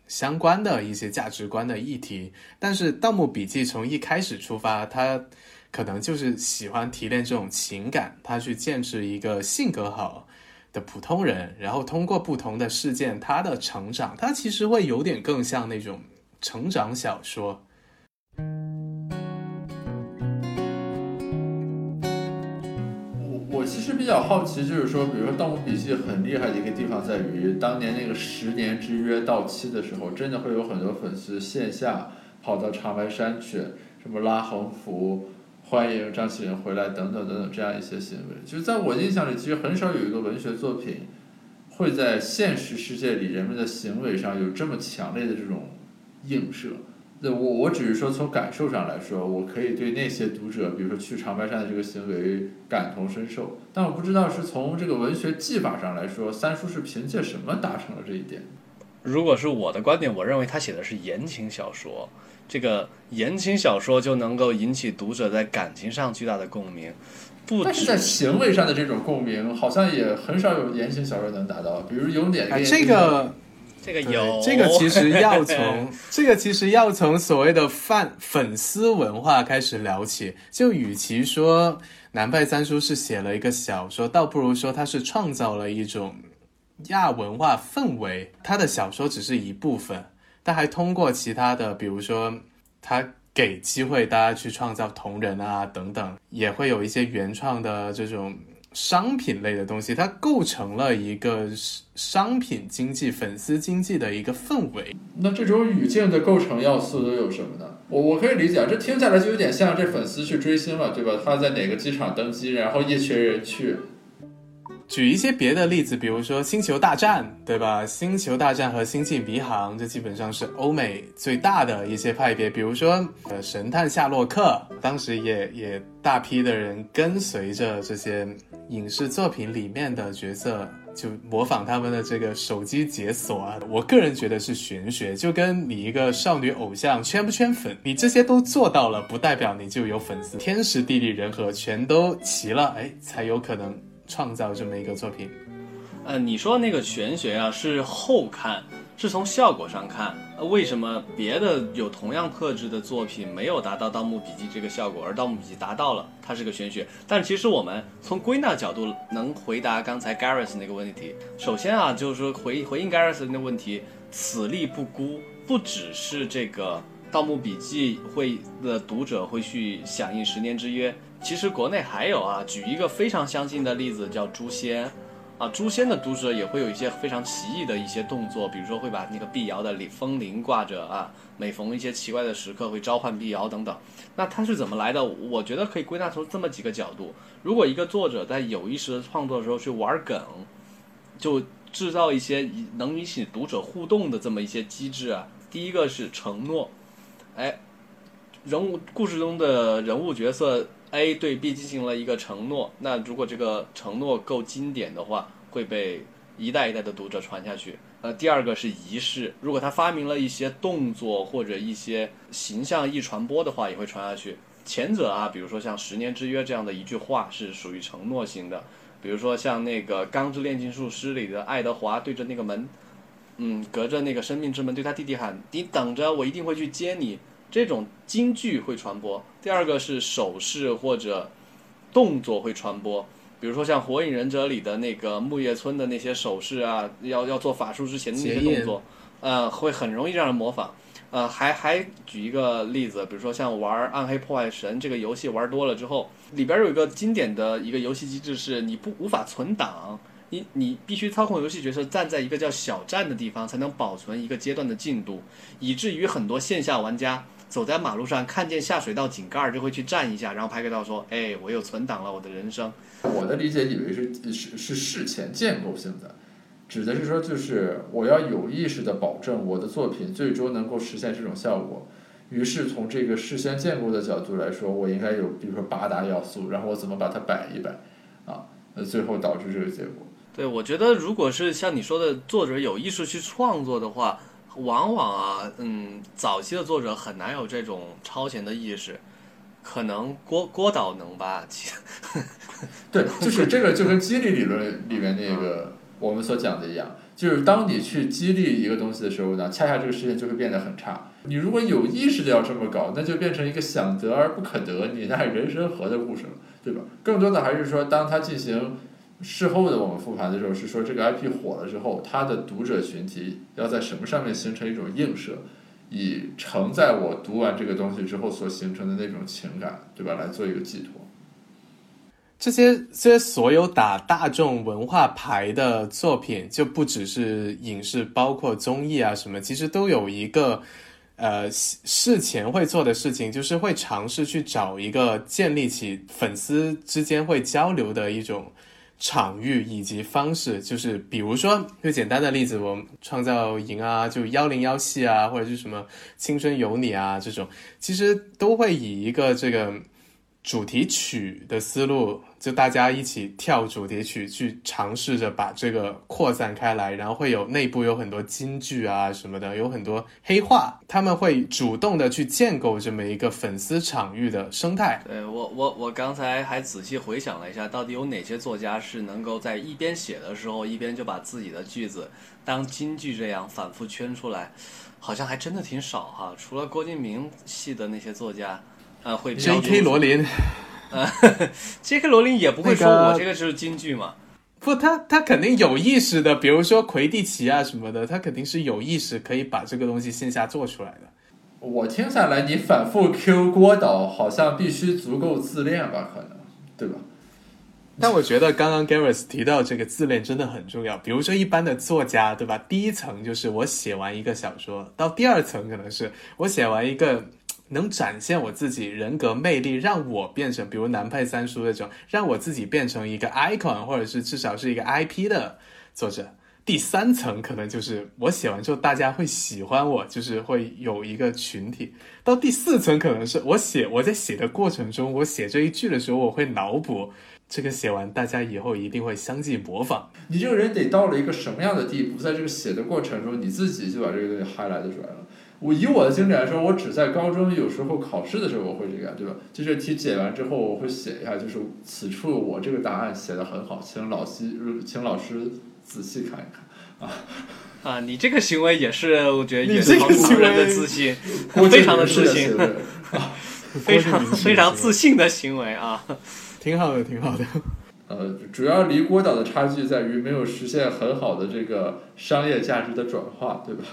相关的一些价值观的议题。但是《盗墓笔记》从一开始出发，他可能就是喜欢提炼这种情感，他去建制一个性格好的普通人，然后通过不同的事件，他的成长，他其实会有点更像那种。成长小说。比较好奇，就是说，比如说《盗墓笔记》很厉害的一个地方在于，当年那个十年之约到期的时候，真的会有很多粉丝线下跑到长白山去，什么拉横幅、欢迎张起灵回来等等等等这样一些行为。就在我印象里，其实很少有一个文学作品会在现实世界里人们的行为上有这么强烈的这种映射。那我我只是说从感受上来说，我可以对那些读者，比如说去长白山的这个行为感同身受，但我不知道是从这个文学技法上来说，三叔是凭借什么达成了这一点。如果是我的观点，我认为他写的是言情小说，这个言情小说就能够引起读者在感情上巨大的共鸣，不但是在行为上的这种共鸣，好像也很少有言情小说能达到。比如有点哎，这个对这个有这个其实要从 这个其实要从所谓的饭粉丝文化开始聊起。就与其说南派三叔是写了一个小说，倒不如说他是创造了一种亚文化氛围。他的小说只是一部分，他还通过其他的，比如说他给机会大家去创造同人啊等等，也会有一些原创的这种商品类的东西，它构成了一个商品经济、粉丝经济的一个氛围。那这种语境的构成要素都有什么呢？我我可以理解，这听起来就有点像这粉丝去追星了，对吧？他在哪个机场登机，然后一群人去，举一些别的例子，比如说《星球大战》，对吧？《星球大战》和《星际迷航》这基本上是欧美最大的一些派别。比如说，呃，《神探夏洛克》，当时也也大批的人跟随着这些影视作品里面的角色，就模仿他们的这个手机解锁啊。我个人觉得是玄学，就跟你一个少女偶像圈不圈粉，你这些都做到了，不代表你就有粉丝。天时地利人和全都齐了，哎，才有可能。创造这么一个作品，呃，你说那个玄学啊，是后看，是从效果上看，为什么别的有同样特质的作品没有达到《盗墓笔记》这个效果，而《盗墓笔记》达到了，它是个玄学？但其实我们从归纳角度能回答刚才 Gareth 那个问题。首先啊，就是说回回应 Gareth 那个问题，此力不孤，不只是这个《盗墓笔记》会的读者会去响应十年之约。其实国内还有啊，举一个非常相近的例子，叫《诛仙》，啊，《诛仙》的读者也会有一些非常奇异的一些动作，比如说会把那个碧瑶的风铃挂着啊，每逢一些奇怪的时刻会召唤碧瑶等等。那它是怎么来的？我觉得可以归纳出这么几个角度。如果一个作者在有意识的创作的时候去玩梗，就制造一些能引起读者互动的这么一些机制啊。第一个是承诺，哎，人物故事中的人物角色。A 对 B 进行了一个承诺，那如果这个承诺够经典的话，会被一代一代的读者传下去。呃，第二个是仪式，如果他发明了一些动作或者一些形象易传播的话，也会传下去。前者啊，比如说像十年之约这样的一句话是属于承诺型的，比如说像那个《钢之炼金术师》里的爱德华对着那个门，嗯，隔着那个生命之门对他弟弟喊：“你等着，我一定会去接你。”这种京剧会传播。第二个是手势或者动作会传播，比如说像《火影忍者》里的那个木叶村的那些手势啊，要要做法术之前的那些动作，呃，会很容易让人模仿。呃，还还举一个例子，比如说像玩《暗黑破坏神》这个游戏玩多了之后，里边有一个经典的一个游戏机制是，你不无法存档，你你必须操控游戏角色站在一个叫小站的地方，才能保存一个阶段的进度，以至于很多线下玩家。走在马路上，看见下水道井盖就会去站一下，然后拍个照说：“哎，我又存档了我的人生。”我的理解以为是是是事前建构性的，指的是说就是我要有意识的保证我的作品最终能够实现这种效果。于是从这个事先建构的角度来说，我应该有比如说八大要素，然后我怎么把它摆一摆，啊，那最后导致这个结果。对，我觉得如果是像你说的，作者有意识去创作的话。往往啊，嗯，早期的作者很难有这种超前的意识，可能郭郭导能吧？对，就是这个就跟激励理论里面那个我们所讲的一样，就是当你去激励一个东西的时候呢，恰恰这个事情就会变得很差。你如果有意识的要这么搞，那就变成一个想得而不可得，你那人生何的故事了，对吧？更多的还是说，当他进行。事后的我们复盘的时候是说，这个 IP 火了之后，它的读者群体要在什么上面形成一种映射，以承载我读完这个东西之后所形成的那种情感，对吧？来做一个寄托。这些这些所有打大众文化牌的作品，就不只是影视，包括综艺啊什么，其实都有一个。呃事前会做的事情，就是会尝试去找一个建立起粉丝之间会交流的一种场域以及方式，就是比如说，最简单的例子，我们创造营啊，就幺零幺系啊，或者是什么青春有你啊这种，其实都会以一个这个主题曲的思路。就大家一起跳主题曲，去尝试着把这个扩散开来，然后会有内部有很多金句啊什么的，有很多黑话，他们会主动的去建构这么一个粉丝场域的生态。对我，我我刚才还仔细回想了一下，到底有哪些作家是能够在一边写的时候，一边就把自己的句子当金句这样反复圈出来，好像还真的挺少哈。除了郭敬明系的那些作家，呃，会 J.K. 罗琳。呃，J.K. 罗琳也不会说我这个是京剧嘛？不，他他肯定有意识的，比如说魁地奇啊什么的，他肯定是有意识可以把这个东西线下做出来的。我听下来，你反复 Q 郭导，好像必须足够自恋吧？可能，对吧？但我觉得刚刚 Gareth 提到这个自恋真的很重要。比如说一般的作家，对吧？第一层就是我写完一个小说，到第二层可能是我写完一个。能展现我自己人格魅力，让我变成，比如南派三叔那种，让我自己变成一个 icon，或者是至少是一个 IP 的作者。第三层可能就是我写完之后，大家会喜欢我，就是会有一个群体。到第四层可能是我写我在写的过程中，我写这一句的时候，我会脑补这个写完，大家以后一定会相继模仿。你这个人得到了一个什么样的地步，在这个写的过程中，你自己就把这个东西 highlight 出来了。我以我的经历来说，我只在高中有时候考试的时候我会这样，对吧？就这题解完之后，我会写一下，就是此处我这个答案写的很好，请老师请老师仔细看一看啊啊！你这个行为也是，我觉得也是常人的自信，非常的自信，非常非常自信的行为啊，挺好的，挺好的。呃，主要离郭导的差距在于没有实现很好的这个商业价值的转化，对吧？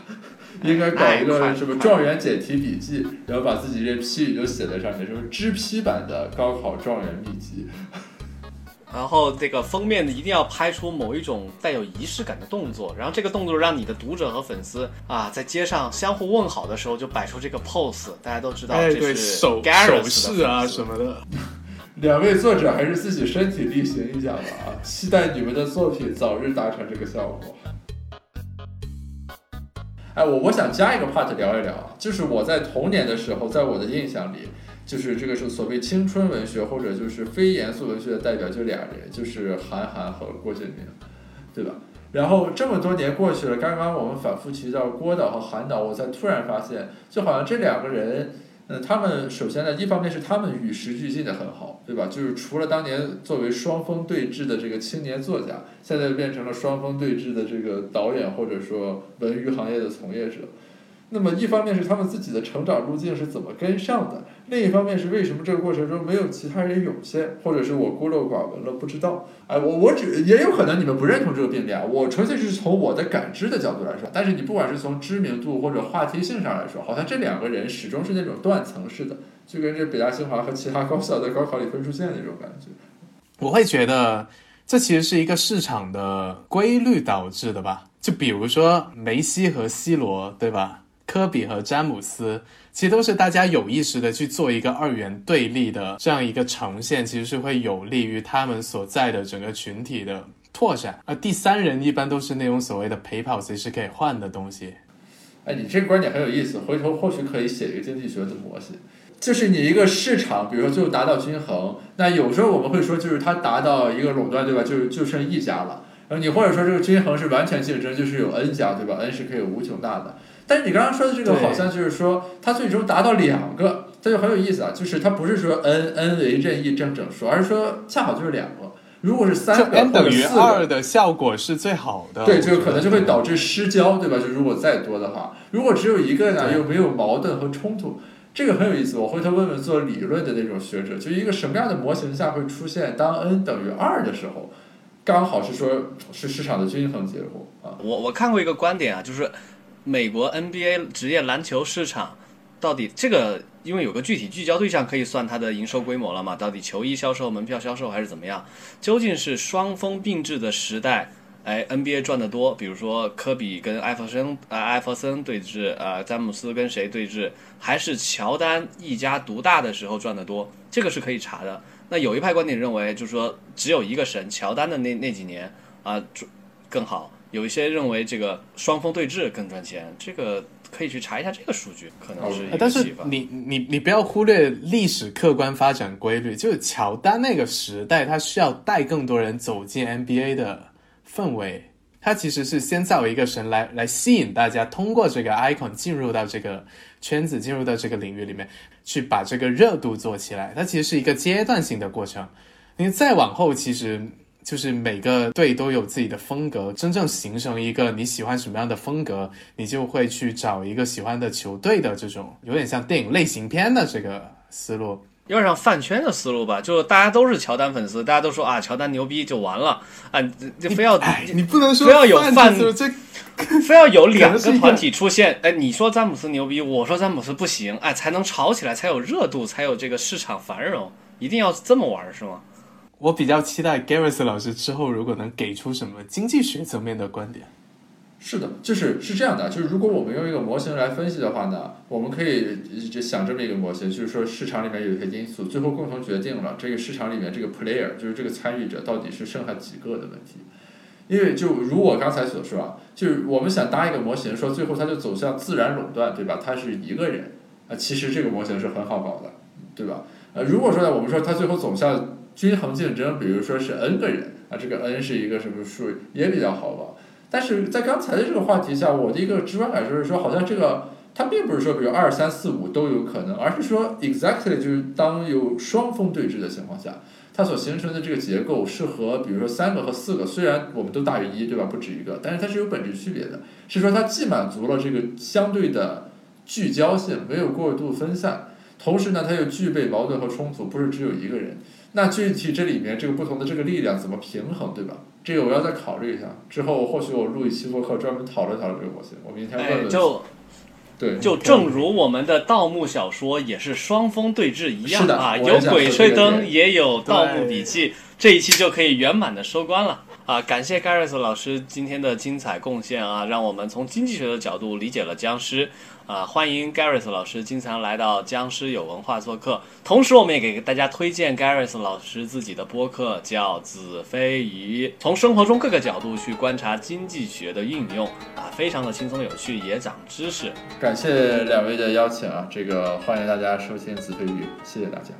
应该搞一个什么状元解题笔记，然后把自己这批语就写在上面，什么知批版的高考状元秘籍。然后这个封面一定要拍出某一种带有仪式感的动作，然后这个动作让你的读者和粉丝啊，在街上相互问好的时候就摆出这个 pose，大家都知道这是手手势啊什么的。两位作者还是自己身体力行一下吧啊！期待你们的作品早日达成这个效果。哎，我我想加一个 part 聊一聊，就是我在童年的时候，在我的印象里，就是这个是所谓青春文学或者就是非严肃文学的代表，就俩人，就是韩寒和郭敬明，对吧？然后这么多年过去了，刚刚我们反复提到郭导和韩导，我才突然发现，就好像这两个人。嗯，他们首先呢，一方面是他们与时俱进的很好，对吧？就是除了当年作为双峰对峙的这个青年作家，现在变成了双峰对峙的这个导演或者说文娱行业的从业者。那么一方面是他们自己的成长路径是怎么跟上的，另一方面是为什么这个过程中没有其他人涌现，或者是我孤陋寡闻了不知道。哎，我我只也有可能你们不认同这个病例啊，我纯粹是从我的感知的角度来说。但是你不管是从知名度或者话题性上来说，好像这两个人始终是那种断层式的，就跟这北大清华和其他高校在高考里分数线那种感觉。我会觉得这其实是一个市场的规律导致的吧，就比如说梅西和 C 罗，对吧？科比和詹姆斯，其实都是大家有意识的去做一个二元对立的这样一个呈现，其实是会有利于他们所在的整个群体的拓展。而第三人一般都是那种所谓的陪跑随时可以换的东西。哎，你这个观点很有意思，回头或许可以写一个经济学的模型，就是你一个市场，比如说最后达到均衡，那有时候我们会说，就是它达到一个垄断，对吧？就就剩一家了。然后你或者说这个均衡是完全竞争，就是有 n 家，对吧？n 是可以无穷大的。但是你刚刚说的这个好像就是说，它最终达到两个，这就很有意思啊。就是它不是说 n n 为任意正整数，而是说恰好就是两个。如果是三个或者四个，的效果是最好的。对，就可能就会导致失焦，对吧？就如果再多的话，如果只有一个呢，又没有矛盾和冲突，这个很有意思。我回头问问做理论的那种学者，就一个什么样的模型下会出现当 n 等于二的时候，刚好是说是市场的均衡结果啊。我我看过一个观点啊，就是。美国 NBA 职业篮球市场到底这个，因为有个具体聚焦对象可以算它的营收规模了嘛？到底球衣销售、门票销售还是怎么样？究竟是双峰并峙的时代哎，NBA 赚的多，比如说科比跟艾弗森啊、艾弗森对峙啊，詹姆斯跟谁对峙，还是乔丹一家独大的时候赚的多，这个是可以查的。那有一派观点认为，就是说只有一个神，乔丹的那那几年啊更好。有一些认为这个双峰对峙更赚钱，这个可以去查一下这个数据，可能是一个但是。你你你不要忽略历史客观发展规律，就是乔丹那个时代，他需要带更多人走进 NBA 的氛围。它其实是先造一个神来来吸引大家，通过这个 icon 进入到这个圈子，进入到这个领域里面，去把这个热度做起来。它其实是一个阶段性的过程。你再往后，其实就是每个队都有自己的风格，真正形成一个你喜欢什么样的风格，你就会去找一个喜欢的球队的这种，有点像电影类型片的这个思路。有点像饭圈的思路吧，就是大家都是乔丹粉丝，大家都说啊乔丹牛逼就完了啊，就非要哎，你不能说非要有饭这 非要有两个个团体出现，哎，你说詹姆斯牛逼，我说詹姆斯不行，哎，才能吵起来，才有热度，才有这个市场繁荣，一定要这么玩是吗？我比较期待 Gareth 老师之后如果能给出什么经济学层面的观点。是的，就是是这样的，就是如果我们用一个模型来分析的话呢，我们可以就想这么一个模型，就是说市场里面有一些因素，最后共同决定了这个市场里面这个 player，就是这个参与者到底是剩下几个的问题。因为就如我刚才所说啊，就是我们想搭一个模型，说最后它就走向自然垄断，对吧？他是一个人啊，其实这个模型是很好搞的，对吧？呃，如果说呢，我们说它最后走向均衡竞争，比如说是 n 个人啊，这个 n 是一个什么数，也比较好搞。但是在刚才的这个话题下，我的一个直观感受是说，好像这个它并不是说，比如二三四五都有可能，而是说 exactly 就是当有双峰对峙的情况下，它所形成的这个结构是和比如说三个和四个，虽然我们都大于一，对吧？不止一个，但是它是有本质区别的，是说它既满足了这个相对的聚焦性，没有过度分散，同时呢，它又具备矛盾和冲突，不是只有一个人。那具体这里面这个不同的这个力量怎么平衡，对吧？这个我要再考虑一下。之后或许我录一期播客专门讨论讨论这个模型。我明天问哎，问。就对，就正如我们的盗墓小说也是双峰对峙一样是的啊，有鬼吹灯，也有盗墓笔记，这一期就可以圆满的收官了啊！感谢 Gareth 老师今天的精彩贡献啊，让我们从经济学的角度理解了僵尸啊！欢迎 Gareth 老师经常来到僵尸有文化做客，同时我们也给大家推荐 Gareth 老师自己的播客，叫子非鱼，从生活中各个角度去观察经济学的应用啊，非常的轻松有趣，也长知识。感谢两位的邀请啊，这个欢迎大家收听子非鱼，谢谢大家。